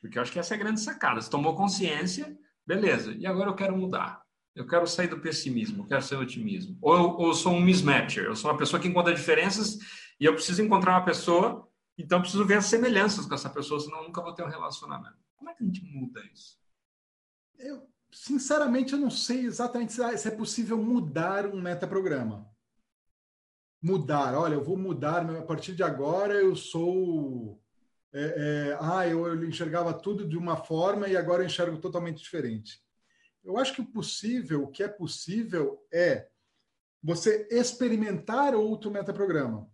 Porque eu acho que essa é a grande sacada. Você tomou consciência, beleza, e agora eu quero mudar. Eu quero sair do pessimismo, eu quero ser otimismo. Ou eu, ou eu sou um mismatcher, eu sou uma pessoa que encontra diferenças e eu preciso encontrar uma pessoa, então eu preciso ver as semelhanças com essa pessoa, senão eu nunca vou ter um relacionamento. Como é que a gente muda isso? Eu, sinceramente, eu não sei exatamente se é possível mudar um metaprograma. Mudar, olha, eu vou mudar, a partir de agora eu sou. É, é, ah, eu, eu enxergava tudo de uma forma e agora eu enxergo totalmente diferente. Eu acho que o possível, o que é possível é você experimentar outro metaprograma.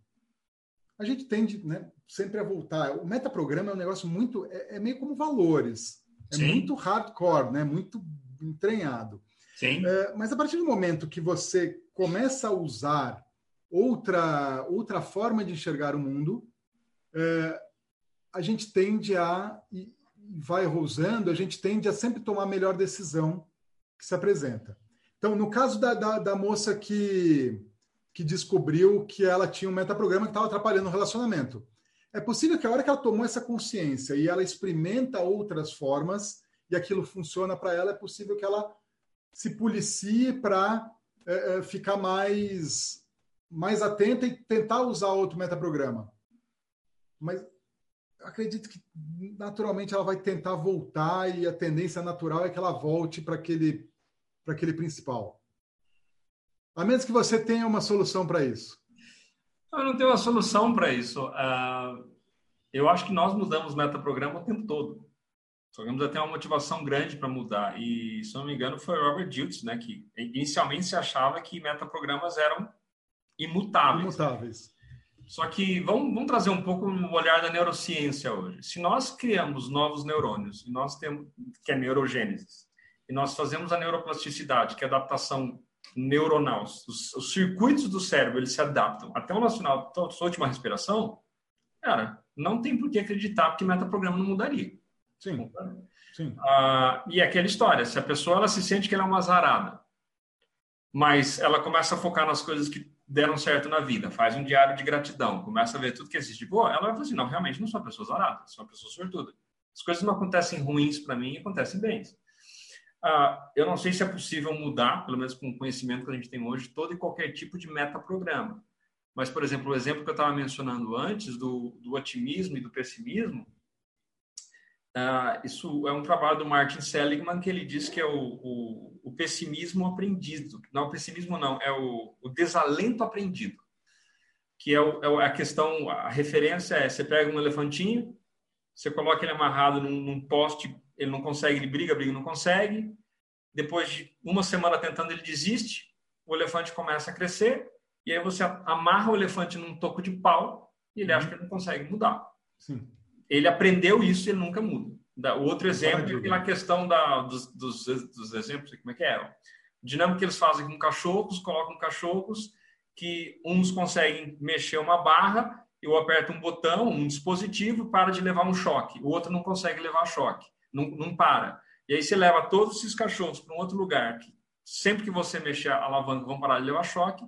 a gente tende né, sempre a voltar. O metaprograma é um negócio muito. É, é meio como valores. É Sim. muito hardcore, né? muito entranhado. Sim. É, mas a partir do momento que você começa a usar outra, outra forma de enxergar o mundo, é, a gente tende a, e vai usando, a gente tende a sempre tomar a melhor decisão que se apresenta. Então, no caso da, da, da moça que, que descobriu que ela tinha um metaprograma que estava atrapalhando o relacionamento, é possível que a hora que ela tomou essa consciência e ela experimenta outras formas e aquilo funciona para ela, é possível que ela se policie para é, é, ficar mais, mais atenta e tentar usar outro metaprograma. Mas acredito que naturalmente ela vai tentar voltar e a tendência natural é que ela volte para aquele, para aquele principal. A menos que você tenha uma solução para isso. Eu não tenho uma solução para isso. Uh, eu acho que nós mudamos metaprograma o tempo todo. Tivemos até uma motivação grande para mudar. E, se não me engano, foi Robert Dilts, né, que inicialmente se achava que metaprogramas eram imutáveis. Imutáveis. Só que vamos, vamos trazer um pouco o olhar da neurociência hoje. Se nós criamos novos neurônios, e nós temos que é neurogênese, e nós fazemos a neuroplasticidade, que é a adaptação neuronal, os, os circuitos do cérebro eles se adaptam até o nosso final, sua última respiração, cara, não tem por que acreditar que metaprograma não mudaria. Sim. Sim. Ah, e é aquela história, se a pessoa ela se sente que ela é uma azarada, mas ela começa a focar nas coisas que deram certo na vida, faz um diário de gratidão, começa a ver tudo que existe de boa, ela vai falar assim, não, realmente não sou uma pessoa zarada, sou uma pessoa sortuda. As coisas não acontecem ruins para mim, acontecem bens. Ah, eu não sei se é possível mudar, pelo menos com o conhecimento que a gente tem hoje, todo e qualquer tipo de metaprograma. Mas, por exemplo, o exemplo que eu estava mencionando antes do, do otimismo e do pessimismo, Uh, isso é um trabalho do Martin Seligman que ele diz que é o, o, o pessimismo aprendido. Não, o pessimismo não, é o, o desalento aprendido. Que é, é, a questão, a referência é: você pega um elefantinho, você coloca ele amarrado num, num poste, ele não consegue, ele briga, briga, não consegue. Depois de uma semana tentando, ele desiste, o elefante começa a crescer, e aí você amarra o elefante num toco de pau e ele acha que ele não consegue mudar. Sim ele aprendeu isso e ele nunca muda. O outro exemplo é aquela questão da, dos, dos, dos, exemplos, como é que é? O dinâmico que eles fazem com cachorros, colocam cachorros que uns conseguem mexer uma barra, eu aperto um botão, um dispositivo, para de levar um choque. O outro não consegue levar choque, não, não para. E aí você leva todos esses cachorros para um outro lugar, que sempre que você mexer a alavanca vão parar de levar choque,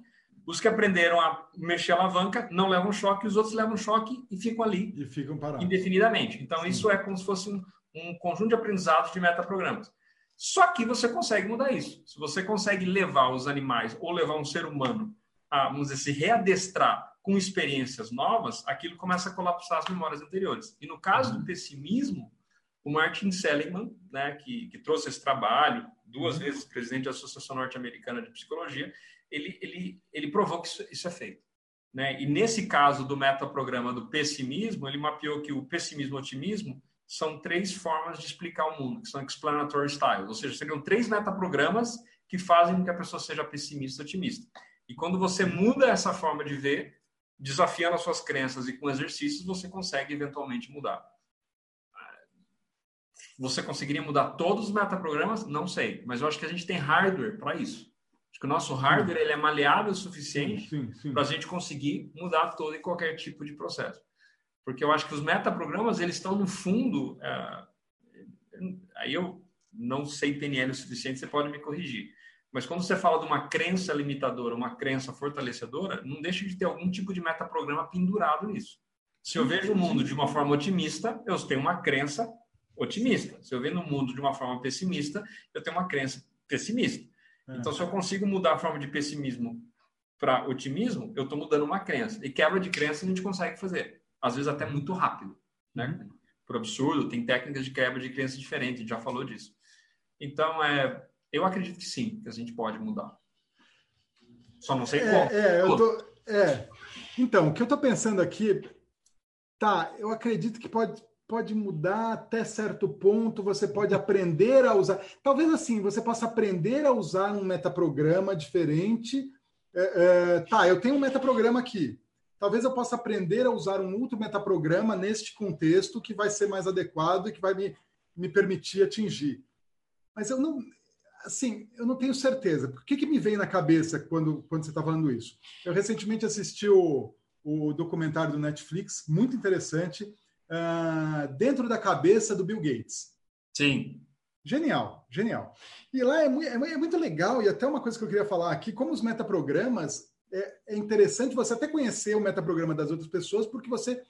os que aprenderam a mexer a alavanca não levam choque, os outros levam choque e ficam ali e ficam parados. indefinidamente. Então, Sim. isso é como se fosse um, um conjunto de aprendizados de metaprogramas. Só que você consegue mudar isso. Se você consegue levar os animais ou levar um ser humano a, vamos dizer, se readestrar com experiências novas, aquilo começa a colapsar as memórias anteriores. E no caso do uhum. pessimismo, o Martin Seligman, né, que, que trouxe esse trabalho, duas uhum. vezes presidente da Associação Norte-Americana de Psicologia, ele, ele, ele provou que isso, isso é feito. Né? E nesse caso do metaprograma do pessimismo, ele mapeou que o pessimismo e o otimismo são três formas de explicar o mundo, que são explanatory styles, ou seja, seriam três metaprogramas que fazem com que a pessoa seja pessimista ou otimista. E quando você muda essa forma de ver, desafiando as suas crenças e com exercícios, você consegue eventualmente mudar. Você conseguiria mudar todos os metaprogramas? Não sei, mas eu acho que a gente tem hardware para isso. Acho que o nosso hardware ele é maleável o suficiente para a gente conseguir mudar todo e qualquer tipo de processo. Porque eu acho que os metaprogramas, eles estão no fundo... É, aí eu não sei PNL o suficiente, você pode me corrigir. Mas quando você fala de uma crença limitadora, uma crença fortalecedora, não deixa de ter algum tipo de metaprograma pendurado nisso. Se eu vejo o mundo de uma forma otimista, eu tenho uma crença otimista. Se eu vejo o mundo de uma forma pessimista, eu tenho uma crença pessimista. Então, se eu consigo mudar a forma de pessimismo para otimismo, eu estou mudando uma crença. E quebra de crença a gente consegue fazer. Às vezes até muito rápido. Né? Uhum. Por absurdo, tem técnicas de quebra de crença diferentes, a gente já falou disso. Então, é, eu acredito que sim, que a gente pode mudar. Só não sei é, qual. É, eu tô, é. Então, o que eu estou pensando aqui, tá, eu acredito que pode, pode mudar até certo ponto, você pode aprender a usar. Talvez assim, você possa aprender a usar um metaprograma diferente. É, é, tá, eu tenho um metaprograma aqui. talvez eu possa aprender a usar um outro metaprograma neste contexto que vai ser mais adequado e que vai me, me permitir atingir. Mas eu não, assim, eu não tenho certeza. O que, que me vem na cabeça quando, quando você está falando isso? Eu recentemente assisti o, o documentário do Netflix, muito interessante, uh, dentro da cabeça do Bill Gates. Sim. Genial, genial. E lá é, é, é, muito legal, e até uma coisa que eu queria falar aqui, como os metaprogramas, é, é interessante você até conhecer o metaprograma das outras pessoas, porque você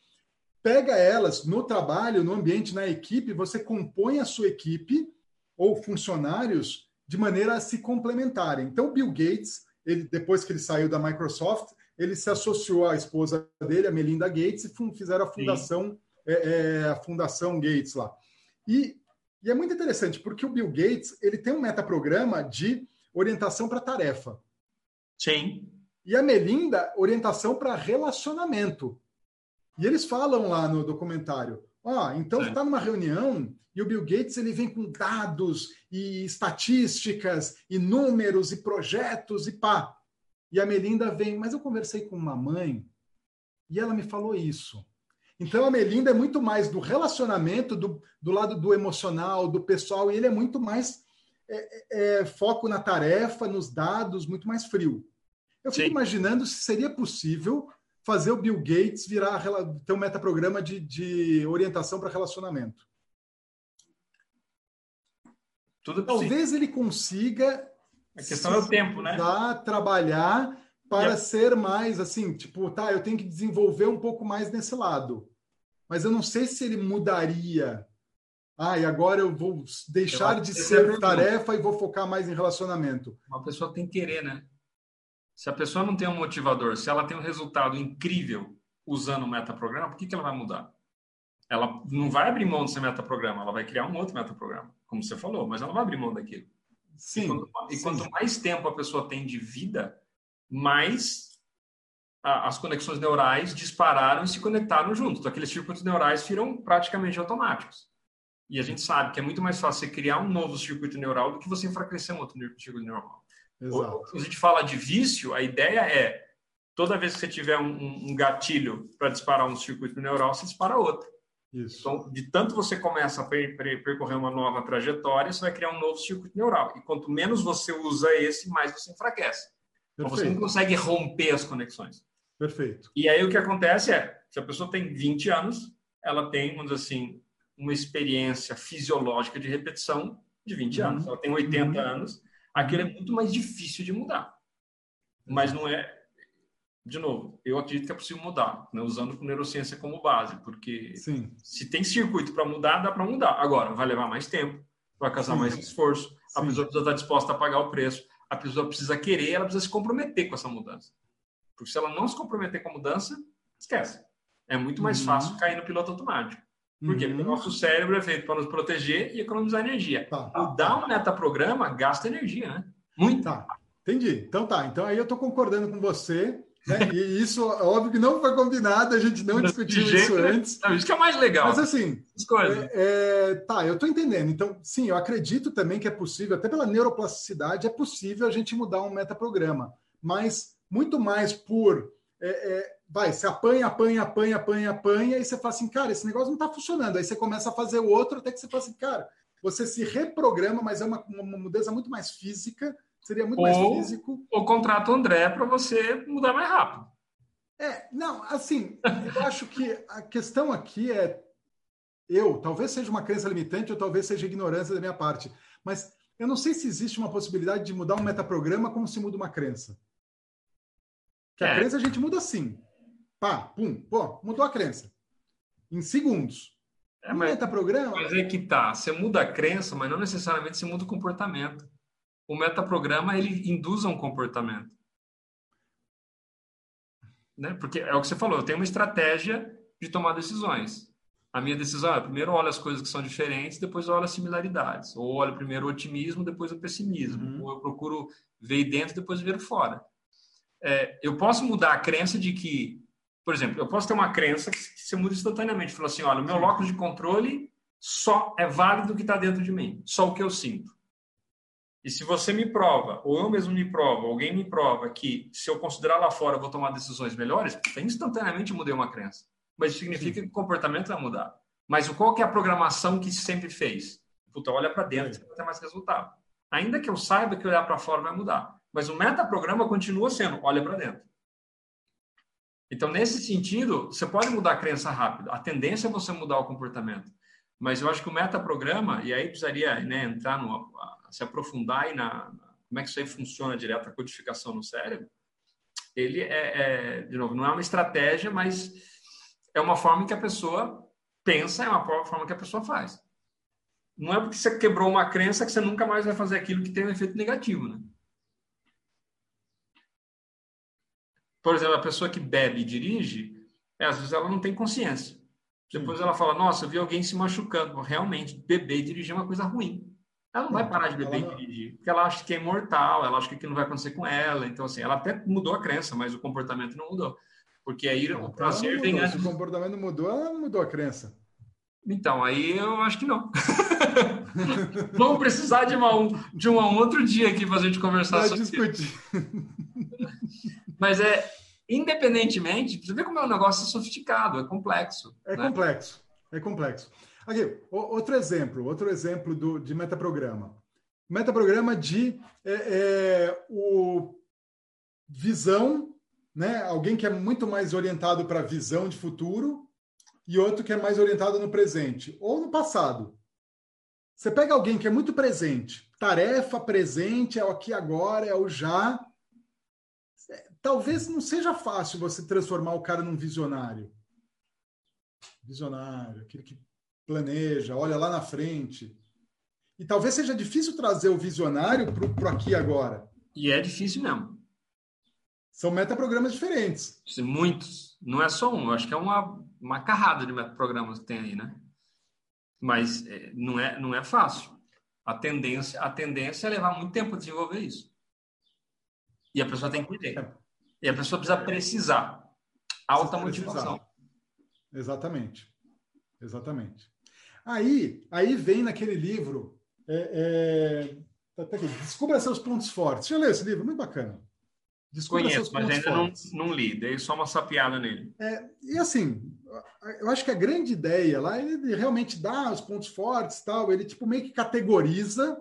pega elas no trabalho, no ambiente, na equipe, você compõe a sua equipe ou funcionários de maneira a se complementarem. Então, Bill Gates, ele, depois que ele saiu da Microsoft, ele se associou à esposa dele, a Melinda Gates, e fizeram a fundação, é, é, a fundação Gates lá. E, e, é muito interessante, porque o Bill Gates ele tem um metaprograma de orientação para tarefa. Sim. E a Melinda, orientação para relacionamento. E eles falam lá no documentário, ó, oh, então está numa reunião e o Bill Gates ele vem com dados e estatísticas e números e projetos e pá. E a Melinda vem, mas eu conversei com uma mãe e ela me falou isso. Então a Melinda é muito mais do relacionamento, do, do lado do emocional, do pessoal, e ele é muito mais é, é, é foco na tarefa, nos dados, muito mais frio. Eu fico Sim. imaginando se seria possível fazer o Bill Gates virar ter um metaprograma de, de orientação para relacionamento. Tudo Talvez ele consiga. A questão é o tempo, né? Trabalhar para ser mais assim, tipo, tá, eu tenho que desenvolver um pouco mais nesse lado. Mas eu não sei se ele mudaria. Ah, e agora eu vou deixar eu de ser é tarefa e vou focar mais em relacionamento. Uma pessoa tem que querer, né? Se a pessoa não tem um motivador, se ela tem um resultado incrível usando o metaprograma, por que, que ela vai mudar? Ela não vai abrir mão desse metaprograma, ela vai criar um outro metaprograma como você falou, mas ela vai abrir mão daquilo. Sim. E quanto, e quanto mais tempo a pessoa tem de vida, mais a, as conexões neurais dispararam e se conectaram juntos. Então, aqueles circuitos neurais viram praticamente automáticos. E a gente sabe que é muito mais fácil você criar um novo circuito neural do que você enfraquecer um outro circuito neural. Exato. Quando a gente fala de vício, a ideia é toda vez que você tiver um, um gatilho para disparar um circuito neural, você dispara outro. Isso. Então, de tanto você começa a percorrer uma nova trajetória, você vai criar um novo circuito neural. E quanto menos você usa esse, mais você enfraquece. Então, você não consegue romper as conexões. Perfeito. E aí o que acontece é, se a pessoa tem 20 anos, ela tem, vamos dizer assim, uma experiência fisiológica de repetição de 20 uhum. anos. Ela tem 80 uhum. anos, aquilo é muito mais difícil de mudar. Mas não é de novo, eu acredito que é possível mudar, né? usando neurociência como base, porque Sim. se tem circuito para mudar, dá para mudar. Agora, vai levar mais tempo, vai causar Sim. mais esforço, a pessoa precisa estar disposta a pagar o preço, a pessoa precisa querer, ela precisa se comprometer com essa mudança. Porque se ela não se comprometer com a mudança, esquece. É muito mais uhum. fácil cair no piloto automático. Por quê? Uhum. Porque o nosso cérebro é feito para nos proteger e economizar energia. Tá. Mudar um metaprograma gasta energia, né? Muito. Tá. Entendi. Então tá. Então aí eu estou concordando com você. Né? E isso, óbvio que não foi combinado, a gente não discutiu isso antes. Não, isso que é mais legal. Mas assim, é, é, tá, eu estou entendendo. Então, sim, eu acredito também que é possível, até pela neuroplasticidade, é possível a gente mudar um metaprograma. Mas muito mais por. É, é, vai, você apanha, apanha, apanha, apanha, apanha, e você fala assim, cara, esse negócio não está funcionando. Aí você começa a fazer o outro, até que você fala assim, cara, você se reprograma, mas é uma, uma mudança muito mais física Seria muito ou, mais físico. Ou contrata o André para você mudar mais rápido. É, não, assim, eu acho que a questão aqui é eu, talvez seja uma crença limitante ou talvez seja ignorância da minha parte, mas eu não sei se existe uma possibilidade de mudar um metaprograma como se muda uma crença. Que é. a crença a gente muda assim. Pá, pum, pô, mudou a crença. Em segundos. É, mas, metaprograma. Mas é que tá, você muda a crença, mas não necessariamente você muda o comportamento o metaprograma ele induz a um comportamento. Né? Porque é o que você falou, eu tenho uma estratégia de tomar decisões. A minha decisão é, primeiro olho as coisas que são diferentes, depois olho as similaridades. Ou olho primeiro o otimismo, depois o pessimismo. Uhum. Ou eu procuro ver dentro, depois ver fora. É, eu posso mudar a crença de que, por exemplo, eu posso ter uma crença que, você muda instantaneamente. Fala assim, olha, o meu locus de controle só é válido o que está dentro de mim, só o que eu sinto. E se você me prova, ou eu mesmo me provo, alguém me prova que se eu considerar lá fora eu vou tomar decisões melhores, instantaneamente mudei uma crença. Mas isso significa Sim. que o comportamento vai mudar. Mas qual que é a programação que sempre fez? Puta, olha para dentro, você vai ter mais resultado. Ainda que eu saiba que olhar para fora vai mudar. Mas o metaprograma continua sendo olha para dentro. Então, nesse sentido, você pode mudar a crença rápido. A tendência é você mudar o comportamento. Mas eu acho que o metaprograma, e aí precisaria né, entrar no, se aprofundar aí na, na, como é que isso aí funciona direto, a codificação no cérebro, ele é, é, de novo, não é uma estratégia, mas é uma forma que a pessoa pensa, é uma forma que a pessoa faz. Não é porque você quebrou uma crença que você nunca mais vai fazer aquilo que tem um efeito negativo, né? Por exemplo, a pessoa que bebe e dirige, é, às vezes ela não tem consciência. Depois ela fala, nossa, eu vi alguém se machucando. Realmente, beber e dirigir é uma coisa ruim. Ela não vai parar de beber e dirigir, porque ela acha que é imortal, ela acha que aquilo não vai acontecer com ela. Então, assim, ela até mudou a crença, mas o comportamento não mudou. Porque aí o prazer vem antes. Se o comportamento mudou, ela não mudou a crença. Então, aí eu acho que não. [laughs] Vamos precisar de, uma, de um outro dia aqui para a gente conversar Vai sobre discutir. isso. [laughs] Mas é, independentemente, você vê como é um negócio sofisticado, é complexo. É né? complexo, é complexo. Aqui, outro exemplo, outro exemplo do, de metaprograma. Metaprograma de é, é, o visão, né? Alguém que é muito mais orientado para visão de futuro e outro que é mais orientado no presente ou no passado. Você pega alguém que é muito presente, tarefa presente, é o aqui agora, é o já, talvez não seja fácil você transformar o cara num visionário. Visionário, aquele que planeja, olha lá na frente. E talvez seja difícil trazer o visionário para o aqui e agora. E é difícil mesmo. São metaprogramas diferentes. Muitos. Não é só um. Eu acho que é uma, uma carrada de metaprogramas que tem aí, né? Mas é, não, é, não é fácil. A tendência, a tendência é levar muito tempo a desenvolver isso. E a pessoa tem que entender. É. E a pessoa precisa precisar. Alta precisa motivação. Precisar. Exatamente. Exatamente. Aí, aí vem naquele livro. É, é, tá, tá Descubra seus pontos fortes. Já leu esse livro? Muito bacana. Descubra Conheço, mas ainda não, não, li. Dei só uma sapiada nele. É, e assim, eu acho que a grande ideia lá, ele realmente dá os pontos fortes tal. Ele tipo meio que categoriza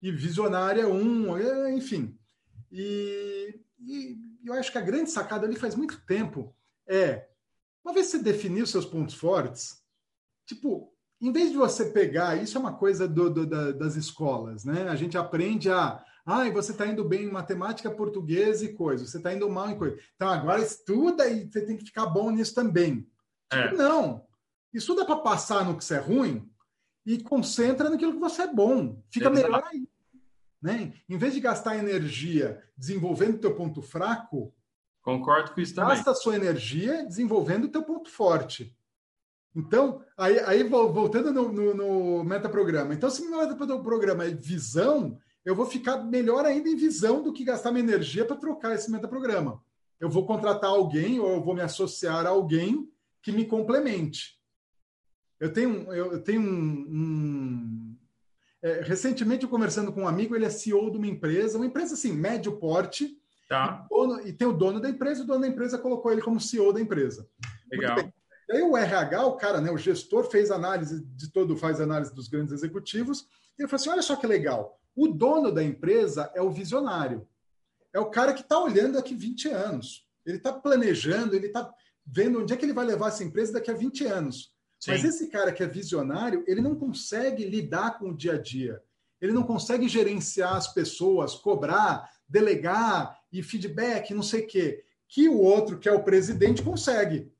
e visionária um, é, enfim. E, e eu acho que a grande sacada ali faz muito tempo é, uma vez você definir os seus pontos fortes, tipo, em vez de você pegar, isso é uma coisa do, do, da, das escolas, né? A gente aprende a, ah, você está indo bem em matemática, português e coisa, você está indo mal em coisa. Então agora estuda e você tem que ficar bom nisso também. É. Tipo, não. Estuda para passar no que você é ruim e concentra naquilo que você é bom. Fica Exato. melhor aí. Né? Em vez de gastar energia desenvolvendo o teu ponto fraco, concordo com isso também. Gasta a sua energia desenvolvendo o teu ponto forte. Então, aí, aí voltando no, no, no metaprograma. Então, se meu metaprograma é visão, eu vou ficar melhor ainda em visão do que gastar minha energia para trocar esse metaprograma. Eu vou contratar alguém ou eu vou me associar a alguém que me complemente. Eu tenho, eu tenho um, um é, recentemente, eu conversando com um amigo, ele é CEO de uma empresa, uma empresa assim, médio porte, tá. e, dono, e tem o dono da empresa, o dono da empresa colocou ele como CEO da empresa. Legal. E aí o RH, o cara, né, o gestor, fez análise de todo, faz análise dos grandes executivos, e ele falou assim: olha só que legal, o dono da empresa é o visionário. É o cara que está olhando daqui 20 anos. Ele está planejando, ele está vendo onde é que ele vai levar essa empresa daqui a 20 anos. Sim. Mas esse cara que é visionário, ele não consegue lidar com o dia a dia. Ele não consegue gerenciar as pessoas, cobrar, delegar e feedback, não sei o quê. Que o outro, que é o presidente, consegue.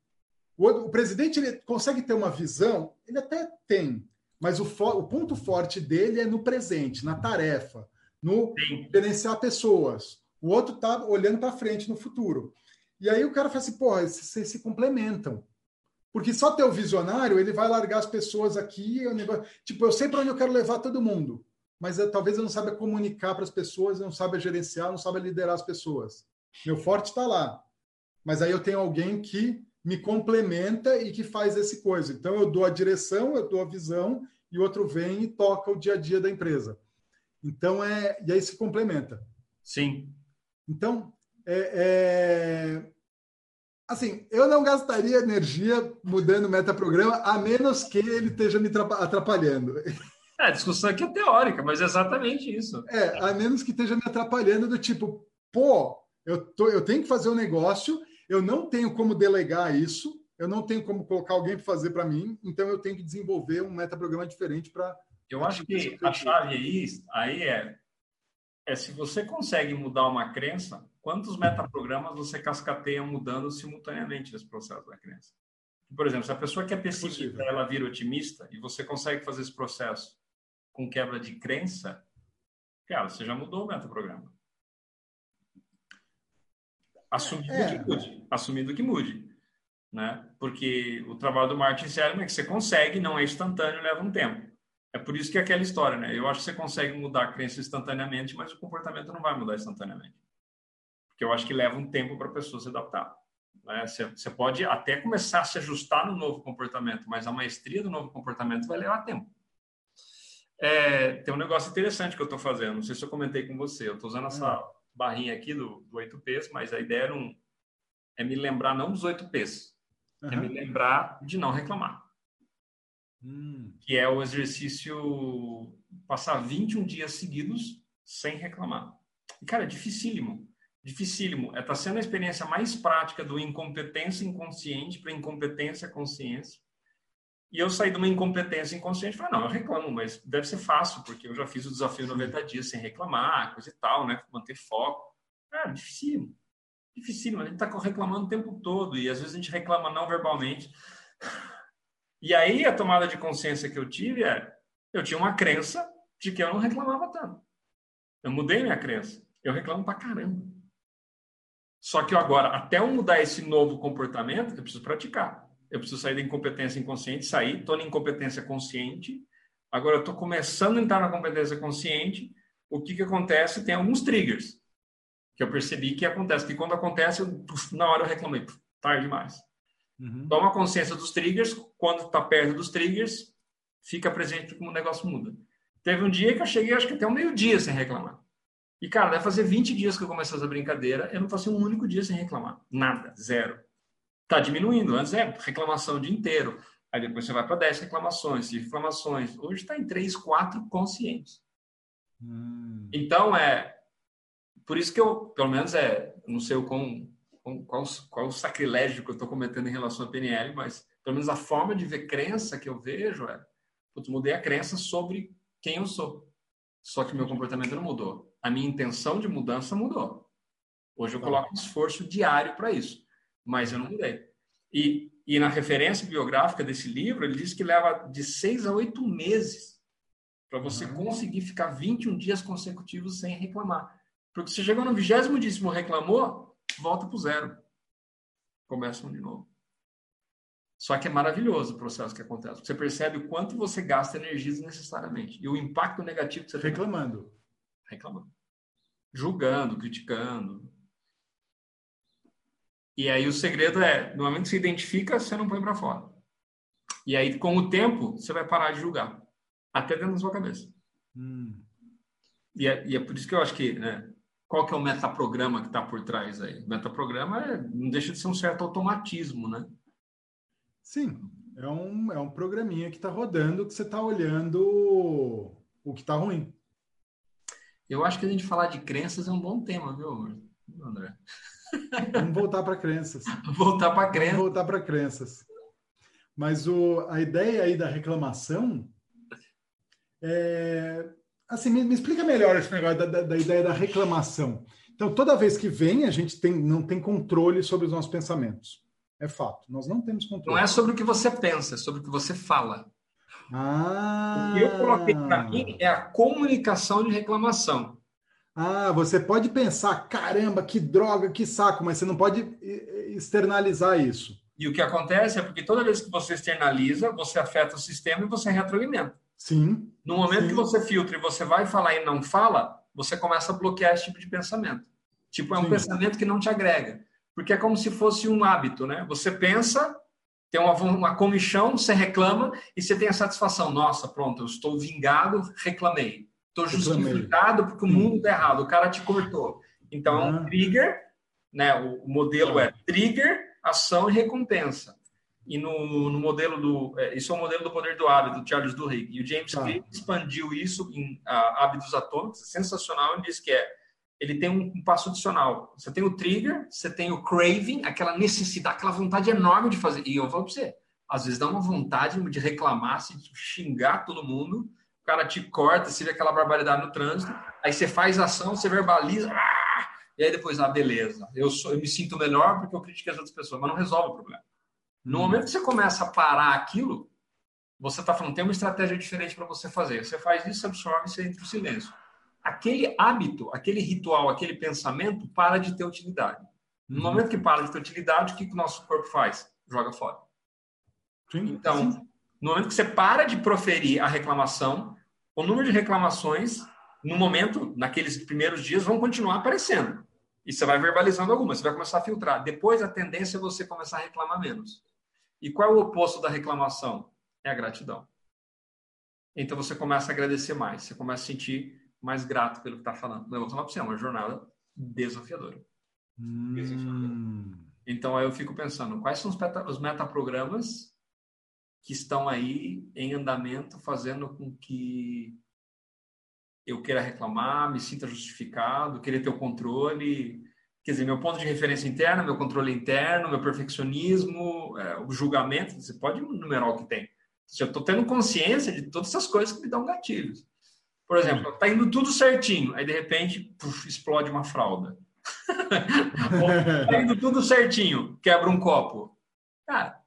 O, o presidente ele consegue ter uma visão, ele até tem, mas o, o ponto forte dele é no presente, na tarefa, no Sim. gerenciar pessoas. O outro está olhando para frente no futuro. E aí o cara fala assim, porra, vocês se complementam. Porque só ter o visionário, ele vai largar as pessoas aqui. O negócio... Tipo, eu sei para onde eu quero levar todo mundo, mas eu, talvez eu não saiba comunicar para as pessoas, eu não saiba gerenciar, não saiba liderar as pessoas. Meu forte está lá. Mas aí eu tenho alguém que me complementa e que faz esse coisa. Então eu dou a direção, eu dou a visão e o outro vem e toca o dia a dia da empresa. Então, é, e aí se complementa. Sim. Então, é, é, assim, eu não gastaria energia mudando o metaprograma, a menos que ele esteja me atrapalhando. É, a discussão aqui é teórica, mas é exatamente isso. É, a menos que esteja me atrapalhando do tipo, pô, eu, tô, eu tenho que fazer um negócio, eu não tenho como delegar isso, eu não tenho como colocar alguém para fazer para mim, então eu tenho que desenvolver um metaprograma diferente para. Eu acho que a chave aí, aí é, é se você consegue mudar uma crença, quantos metaprogramas você cascateia mudando simultaneamente esse processo da crença? Por exemplo, se a pessoa quer pessimista, é ela vira otimista e você consegue fazer esse processo com quebra de crença, cara, você já mudou o metaprograma. Assumindo é. que mude. Assumindo que mude. Né? Porque o trabalho do Martin Seligman é que você consegue, não é instantâneo, leva um tempo. É por isso que é aquela história, né? Eu acho que você consegue mudar a crença instantaneamente, mas o comportamento não vai mudar instantaneamente. Porque eu acho que leva um tempo para a pessoa se adaptar. Né? Você, você pode até começar a se ajustar no novo comportamento, mas a maestria do novo comportamento vai levar tempo. É, tem um negócio interessante que eu estou fazendo, não sei se eu comentei com você, eu estou usando essa hum. Barrinha aqui do, do 8Ps, mas a ideia era um, é me lembrar não dos 8Ps, uhum. é me lembrar de não reclamar. Hum. Que é o exercício passar 21 dias seguidos sem reclamar. E, cara, é dificílimo. Dificílimo. É, tá sendo a experiência mais prática do incompetência inconsciente para incompetência consciência. E eu saí de uma incompetência inconsciente e falei, não, eu reclamo, mas deve ser fácil, porque eu já fiz o desafio 90 dias sem reclamar, coisa e tal, né? Manter foco. É, dificílimo. Dificílimo. A gente está reclamando o tempo todo e às vezes a gente reclama não verbalmente. E aí a tomada de consciência que eu tive é, eu tinha uma crença de que eu não reclamava tanto. Eu mudei minha crença. Eu reclamo pra caramba. Só que eu agora, até eu mudar esse novo comportamento, eu preciso praticar eu preciso sair da incompetência inconsciente, sair, estou na incompetência consciente, agora eu estou começando a entrar na competência consciente, o que, que acontece? Tem alguns triggers que eu percebi que acontece, que quando acontece, eu, na hora eu reclamei, tarde demais. Uhum. Toma consciência dos triggers, quando está perto dos triggers, fica presente como o negócio muda. Teve um dia que eu cheguei, acho que até um meio-dia sem reclamar. E, cara, deve fazer 20 dias que eu comecei essa brincadeira, eu não passei um único dia sem reclamar. Nada, zero. Está diminuindo. Antes é reclamação o dia inteiro. Aí depois você vai para 10 reclamações, de reclamações. Hoje está em 3, 4 conscientes. Hum. Então, é. Por isso que eu, pelo menos, é. Não sei o qual, qual, qual o sacrilégio que eu estou cometendo em relação à PNL, mas pelo menos a forma de ver crença que eu vejo é. Putz, mudei a crença sobre quem eu sou. Só que meu comportamento não mudou. A minha intenção de mudança mudou. Hoje eu tá. coloco um esforço diário para isso mas eu não mudei. E, e na referência biográfica desse livro, ele diz que leva de seis a oito meses para você uhum. conseguir ficar 21 dias consecutivos sem reclamar. Porque você chegou no vigésimo dízimo, reclamou, volta para o zero. Começa um de novo. Só que é maravilhoso o processo que acontece. Você percebe o quanto você gasta energia desnecessariamente. E o impacto negativo que você Reclamando. Tem. Reclamando. Julgando, criticando, e aí o segredo é, no momento que você identifica, você não põe para fora. E aí, com o tempo, você vai parar de julgar. Até dentro da sua cabeça. Hum. E, é, e, é, por isso que eu acho que, né, qual que é o metaprograma que está por trás aí? O metaprograma é, não deixa de ser um certo automatismo, né? Sim, é um, é um programinha que está rodando que você está olhando o que está ruim. Eu acho que a gente falar de crenças é um bom tema, viu, André? Vamos voltar para crenças. [laughs] Voltar para crenças. Vamos voltar para crenças. Mas o, a ideia aí da reclamação é, assim, me, me, explica melhor esse negócio da, da, da, ideia da reclamação. Então, toda vez que vem, a gente tem, não tem controle sobre os nossos pensamentos. É fato. Nós não temos controle. Não é sobre o que você pensa, é sobre o que você fala. Ah. O que eu coloquei para mim é a comunicação de reclamação. Ah, você pode pensar, caramba, que droga, que saco, mas você não pode externalizar isso. E o que acontece é porque toda vez que você externaliza, você afeta o sistema e você retroalimenta. Sim. No momento sim. que você filtra e você vai falar e não fala, você começa a bloquear esse tipo de pensamento. Tipo, é um sim. pensamento que não te agrega. Porque é como se fosse um hábito, né? Você pensa, tem uma, uma comichão, você reclama e você tem a satisfação. Nossa, pronto, eu estou vingado, reclamei. Estou justificado porque o mundo está errado, o cara te cortou. Então, é um trigger, né? O, modelo é trigger, ação e recompensa. E no, no modelo do. É, isso é o modelo do poder do hábito, do Charles Duhigg. E o James tá. Clear expandiu isso em hábitos atômicos, sensacional, e diz que é. Ele tem um, um passo adicional. Você tem o trigger, você tem o craving, aquela necessidade, aquela vontade enorme de fazer. E eu vou para você, às vezes dá uma vontade de reclamar, de xingar todo mundo, cara te corta, você vê aquela barbaridade no trânsito, aí você faz ação, você verbaliza, ah! e aí depois, ah, beleza, eu, sou, eu me sinto melhor porque eu critiquei as outras pessoas, mas não resolve o problema. No hum. momento que você começa a parar aquilo, você está falando, tem uma estratégia diferente para você fazer. Você faz isso, absorve, você entra no silêncio. Aquele hábito, aquele ritual, aquele pensamento para de ter utilidade. No hum. momento que para de ter utilidade, o que, que o nosso corpo faz? Joga fora. Sim, então, sim. No momento que você para de proferir a reclamação, o número de reclamações, no momento, naqueles primeiros dias, vão continuar aparecendo. E você vai verbalizando algumas, você vai começar a filtrar. Depois, a tendência é você começar a reclamar menos. E qual é o oposto da reclamação? É a gratidão. Então você começa a agradecer mais, você começa a sentir mais grato pelo que está falando. Eu vou falar para você, é uma jornada desafiadora. Hum. desafiadora. Então aí eu fico pensando, quais são os metaprogramas que estão aí em andamento, fazendo com que eu queira reclamar, me sinta justificado, querer ter o controle. Quer dizer, meu ponto de referência interno, meu controle interno, meu perfeccionismo, é, o julgamento, você pode enumerar o que tem. Eu estou tendo consciência de todas essas coisas que me dão gatilhos. Por exemplo, está indo tudo certinho, aí de repente puf, explode uma fralda. Está [laughs] indo tudo certinho, quebra um copo. Cara,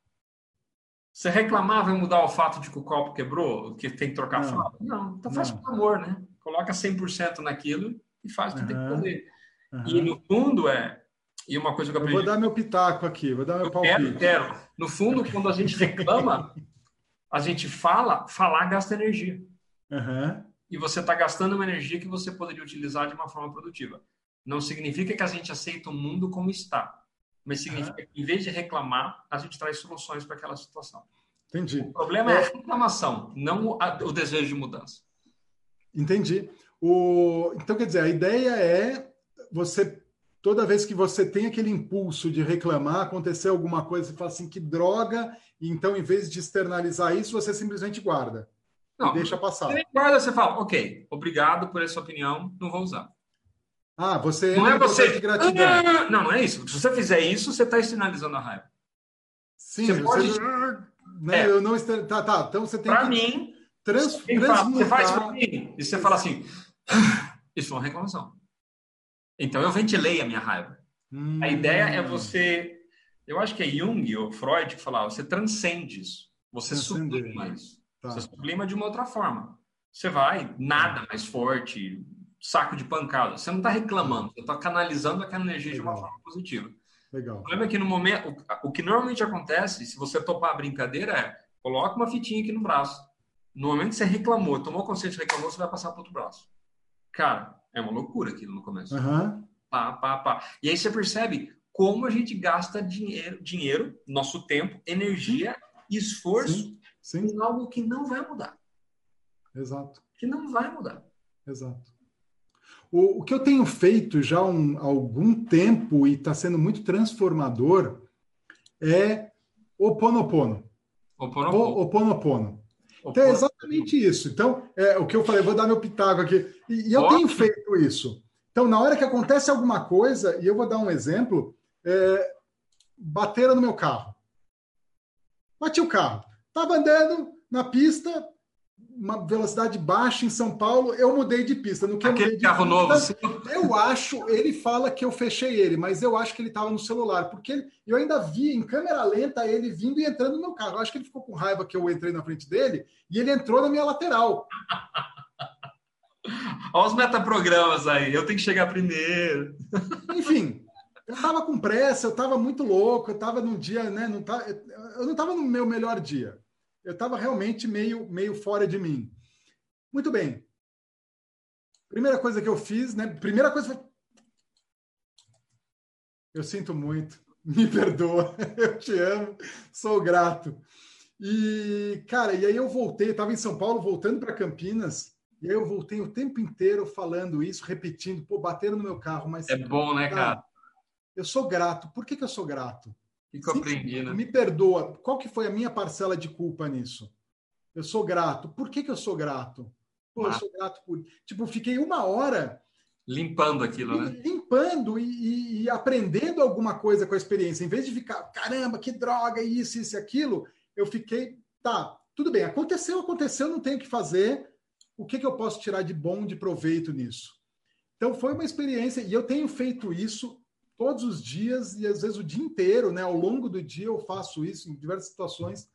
você reclamar vai mudar o fato de que o copo quebrou, que tem que trocar não, fralda? Não, então faz por amor, né? Coloca 100% naquilo e faz o que uhum, tem que fazer. Uhum. E no fundo é. E uma coisa que eu aprendi. Eu vou dar meu pitaco aqui, vou dar meu eu palpite. Quero, quero. No fundo, quando a gente reclama, a gente fala, falar gasta energia. Uhum. E você está gastando uma energia que você poderia utilizar de uma forma produtiva. Não significa que a gente aceita o mundo como está mas significa que, em vez de reclamar, a gente traz soluções para aquela situação. Entendi. O problema é, é a reclamação, não o desejo de mudança. Entendi. O... Então, quer dizer, a ideia é você, toda vez que você tem aquele impulso de reclamar, acontecer alguma coisa, você fala assim, que droga, e então, em vez de externalizar isso, você simplesmente guarda. Não, deixa passar. Você guarda, você fala, ok, obrigado por essa opinião, não vou usar. Ah, você não é você de gratidão. Ah, não, não é isso. Se você fizer isso, você está externalizando a raiva. Sim, você, pode... né, é. eu não tá, tá. Então você tem pra que mim, trans... transmutar... você faz para mim e você fala assim, [sighs] isso é uma reclamação. Então eu ventilei a minha raiva. Hum. A ideia é você, eu acho que é Jung ou Freud que falava, você transcende isso. Você sublima isso. Tá. Você sublima de uma outra forma. Você vai, nada mais forte, saco de pancada. Você não está reclamando, você está canalizando aquela energia Legal. de uma forma positiva. Legal. O problema é que no momento, o, o, que normalmente acontece, se você topar a brincadeira, é coloca uma fitinha aqui no braço. No momento que você reclamou, tomou consciência, reclamou, você vai passar para outro braço. Cara, é uma loucura aquilo no começo. Uhum. Pá, pá, pá. E aí você percebe como a gente gasta dinheiro, dinheiro nosso tempo, energia e esforço Sim. Sim. em algo que não vai mudar. Exato. Que não vai mudar. Exato. O, o que eu tenho feito já há um, algum tempo e está sendo muito transformador é o Ponopono. O Ponopono. Então é exatamente isso. Então, é o que eu falei, vou dar meu pitaco aqui. E, e eu tenho feito isso. Então, na hora que acontece alguma coisa, e eu vou dar um exemplo, é, bateram no meu carro. Bati o carro. Estava andando na pista, uma velocidade baixa em São Paulo, eu mudei de pista. No que Aquele carro pista, novo. Assim. Eu acho, ele fala que eu fechei ele, mas eu acho que ele estava no celular, porque ele, eu ainda vi em câmera lenta ele vindo e entrando no meu carro. Eu acho que ele ficou com raiva que eu entrei na frente dele e ele entrou na minha lateral. [laughs] Olha os metaprogramas aí, eu tenho que chegar primeiro. [laughs] Enfim, eu estava com pressa, eu estava muito louco, eu estava num dia, né? Não tá, eu não estava no meu melhor dia eu estava realmente meio, meio fora de mim. Muito bem. Primeira coisa que eu fiz, né? Primeira coisa foi. Eu sinto muito, [laughs] me perdoa, [laughs] eu te amo, sou grato. E, cara, e aí eu voltei, estava em São Paulo, voltando para Campinas, E aí eu voltei o tempo inteiro falando isso, repetindo, pô, bateram no meu carro, mas. É bom, né, cara? Eu sou grato. Por que, que eu sou grato? Que, eu aprendi, né? Me perdoa. Qual que foi a minha parcela de culpa nisso? Eu sou grato. Por que, que eu sou grato? Pô, ah. eu sou grato por. Tipo, fiquei uma hora. Limpando aquilo, né? Limpando e, e, aprendendo alguma coisa com a experiência. Em vez de ficar, caramba, que droga, isso, isso e aquilo, eu fiquei, tá, tudo bem, aconteceu, aconteceu, não tenho o que fazer. O que, que eu posso tirar de bom, de proveito nisso? Então, foi uma experiência, e eu tenho feito isso todos os dias e às vezes o dia inteiro, né? Ao longo do dia eu faço isso em diversas situações.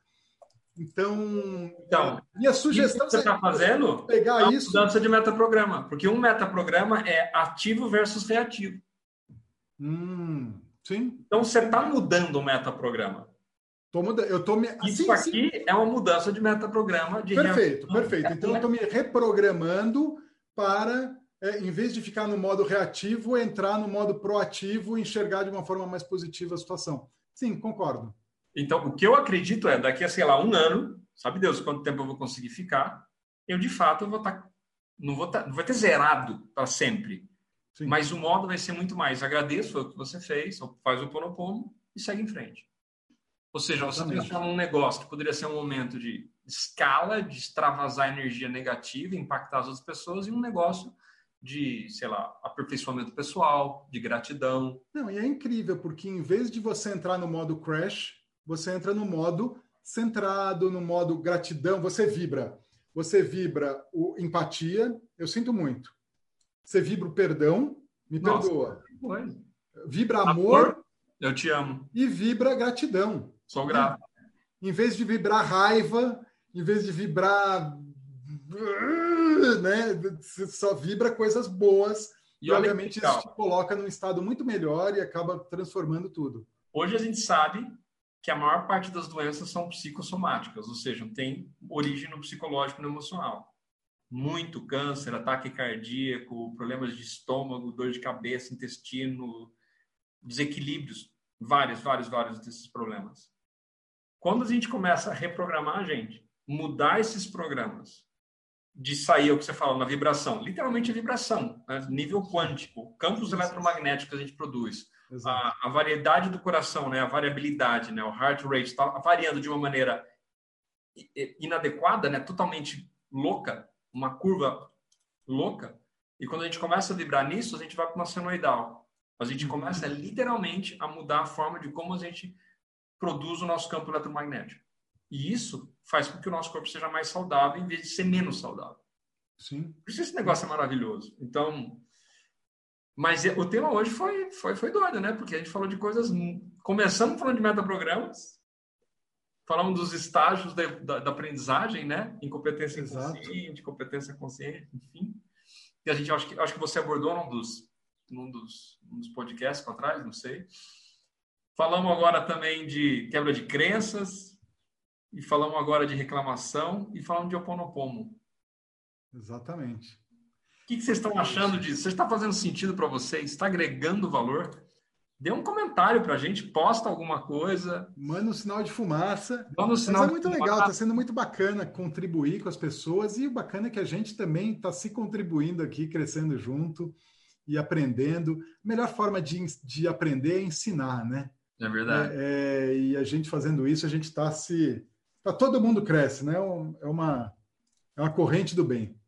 Então, então minha sugestão que você está fazendo pegar é isso. Mudança de metaprograma, porque um metaprograma é ativo versus reativo. Hum, sim. Então você está mudando o metaprograma. Tô mudando, eu tô me... Isso sim, aqui sim. é uma mudança de metaprograma. De perfeito, perfeito. Então eu estou me reprogramando para é, em vez de ficar no modo reativo, entrar no modo proativo e enxergar de uma forma mais positiva a situação. Sim, concordo. Então, o que eu acredito é, daqui a, sei lá, um ano, sabe Deus quanto tempo eu vou conseguir ficar, eu, de fato, eu vou estar... Tá, não vou, tá, não vai ter zerado para sempre. Sim. Mas o modo vai ser muito mais. Agradeço o que você fez, faz o ponopono e segue em frente. Ou seja, você transforma um negócio que poderia ser um momento de escala, de extravasar energia negativa, impactar as outras pessoas, em um negócio de, sei lá, aperfeiçoamento pessoal, de gratidão. Não, e é incrível, porque em vez de você entrar no modo crash, você entra no modo centrado, no modo gratidão, você vibra. Você vibra o empatia, eu sinto muito. Você vibra o perdão, me Nossa, perdoa. Vibra amor, amor, eu te amo. E vibra gratidão. Sou grato. Em vez de vibrar raiva, em vez de vibrar né? Só vibra coisas boas e, e obviamente isso te coloca num estado muito melhor e acaba transformando tudo. Hoje a gente sabe que a maior parte das doenças são psicossomáticas, ou seja, tem origem no psicológico e no emocional. Muito câncer, ataque cardíaco, problemas de estômago, dor de cabeça, intestino, desequilíbrios, vários, vários, vários desses problemas. Quando a gente começa a reprogramar a gente, mudar esses programas de sair, é o que você fala, na vibração. Literalmente a vibração, né? nível quântico, campos eletromagnéticos que a gente produz. A, a, variedade do coração, né? a variabilidade, né? o heart rate está variando de uma maneira inadequada, né? totalmente louca, uma curva louca. E quando a gente começa a vibrar nisso, a gente vai para uma senoidal. A gente uhum. começa literalmente a mudar a forma de como a gente produz o nosso campo eletromagnético. E isso faz com que o nosso corpo seja mais saudável em vez de ser menos saudável. Sim. Por isso esse negócio é maravilhoso. Então, mas o tema hoje foi, foi, foi doido, né? Porque a gente falou de coisas. Começamos falando de metaprogramas, falamos dos estágios da, da, da aprendizagem, né? Incompetência inconsciente, competência consciente, enfim. E a gente acho que, acho que você abordou num dos, num dos, num dos podcasts para trás, não sei. Falamos agora também de quebra de crenças, e falamos agora de reclamação e falamos de oponopomo. Exatamente. O que, que vocês estão achando disso? Você está fazendo sentido para vocês? Está agregando valor? Dê um comentário para a gente, posta alguma coisa. Manda um sinal de fumaça. Manda um sinal Mas é muito legal, está sendo muito bacana contribuir com as pessoas e o bacana é que a gente também está se contribuindo aqui, crescendo junto e aprendendo. A melhor forma de, de aprender é ensinar, né? É verdade. É, é, e a gente fazendo isso, a gente está se Tá, todo mundo cresce, né? É, é uma, é uma corrente do bem.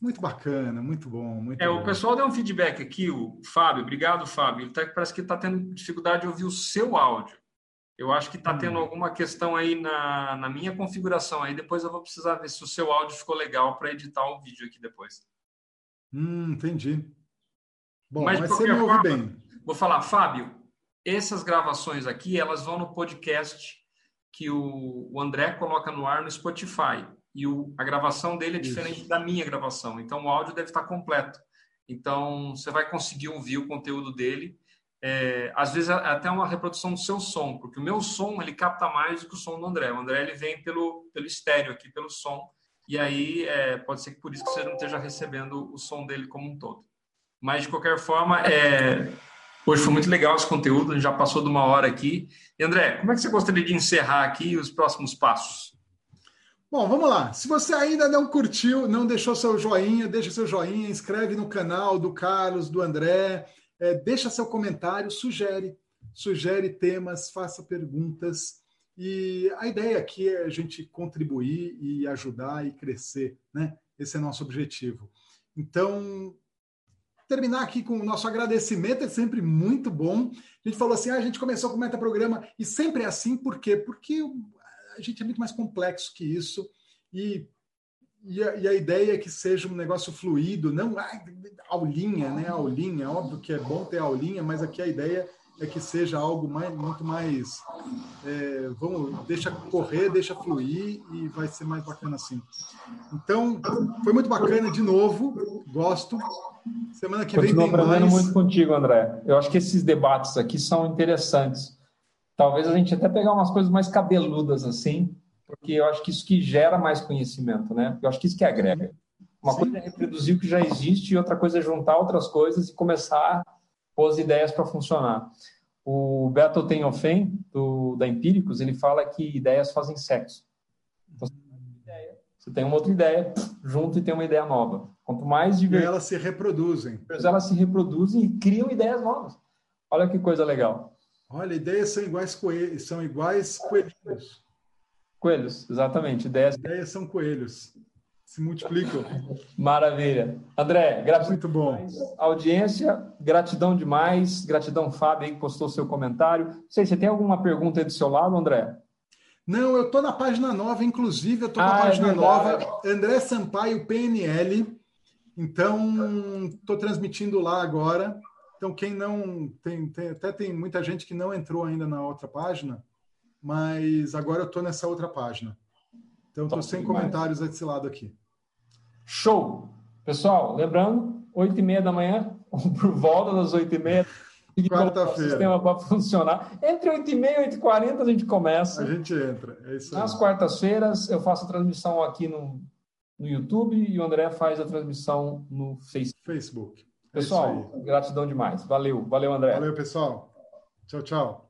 Muito bacana, muito bom. Muito é, bom. o pessoal deu um feedback aqui, o Fábio, obrigado, Fábio. Ele tá, parece que está tendo dificuldade de ouvir o seu áudio. Eu acho que está hum. tendo alguma questão aí na, na minha configuração. Aí depois eu vou precisar ver se o seu áudio ficou legal para editar o vídeo aqui depois. Hum, entendi. Bom, mas, mas você me ouve bem. Vou falar, Fábio, essas gravações aqui, elas vão no podcast que o, o André coloca no ar no Spotify. E o, a gravação dele é diferente Isso. da minha gravação. Então, o áudio deve estar completo. Então, você vai conseguir ouvir o conteúdo dele. É, às vezes, é até uma reprodução do seu som, porque o meu som ele capta mais do que o som do André. O André ele vem pelo, pelo estéreo aqui, pelo som. E aí, é, pode ser que por isso que você não esteja recebendo o som dele como um todo. Mas, de qualquer forma, é, Hoje foi muito legal esse conteúdo, a gente já passou de uma hora aqui. E André, como é que você gostaria de encerrar aqui os próximos passos? Bom, vamos lá. Se você ainda não curtiu, não deixou seu joinha, deixa seu joinha, inscreve no canal do Carlos, do André, é, deixa seu comentário, sugere, sugere temas, faça perguntas. E a ideia aqui é a gente contribuir e ajudar e crescer, né? Esse é nosso objetivo. Então, terminar aqui com o nosso agradecimento, é sempre muito bom. A gente falou assim, ah, a gente começou com o metaprograma, e sempre é assim, por quê? Porque a gente é muito mais complexo que isso, e, e, a, e a ideia é que seja um negócio fluido, não ah, aulinha, né? Aulinha, óbvio que é bom ter aulinha, mas aqui a ideia é que seja algo mais, muito mais. É, vamos, deixa correr, deixa fluir e vai ser mais bacana assim. Então, foi muito bacana de novo, gosto. Semana que Continuo vem tem aprendendo mais. muito contigo, André. Eu acho que esses debates aqui são interessantes. Talvez a gente até pegar umas coisas mais cabeludas assim, porque eu acho que isso que gera mais conhecimento, né? Eu acho que isso que agrega. Uma Sim. coisa é reproduzir o que já existe e outra coisa é juntar outras coisas e começar pôr as ideias para funcionar. O Beto Tenhofen, do, da Empíricos, ele fala que ideias fazem sexo. Então, você tem uma outra ideia, junto e tem uma ideia nova. Quanto mais divertido. elas se reproduzem. Elas se reproduzem e criam ideias novas. Olha que coisa legal. Olha, ideias são iguais coelhos, são iguais coelhos. Coelhos, exatamente. Ideias, ideias são coelhos se multiplicam. [laughs] Maravilha. André, gratidão Muito bom. Demais. Audiência, gratidão demais. Gratidão, Fábio, aí, que postou seu comentário. Não sei, você tem alguma pergunta aí do seu lado, André? Não, eu estou na página nova, inclusive, eu estou ah, na é página é nova, André Sampaio, PNL. Então, estou transmitindo lá agora. Então, quem não. Tem, tem, até tem muita gente que não entrou ainda na outra página, mas agora eu estou nessa outra página. Então, estou sem demais. comentários desse lado aqui. Show! Pessoal, lembrando, 8 e meia da manhã, [laughs] por volta das 8 e meia, quarta-feira. O sistema para funcionar. Entre 8 e meia e 8 e 40 a gente começa. A gente entra, é isso aí. Nas quartas-feiras eu faço a transmissão aqui no, no YouTube e o André faz a transmissão no Facebook. Facebook. É pessoal, gratidão demais. Valeu, valeu André. Valeu, pessoal. Tchau, tchau.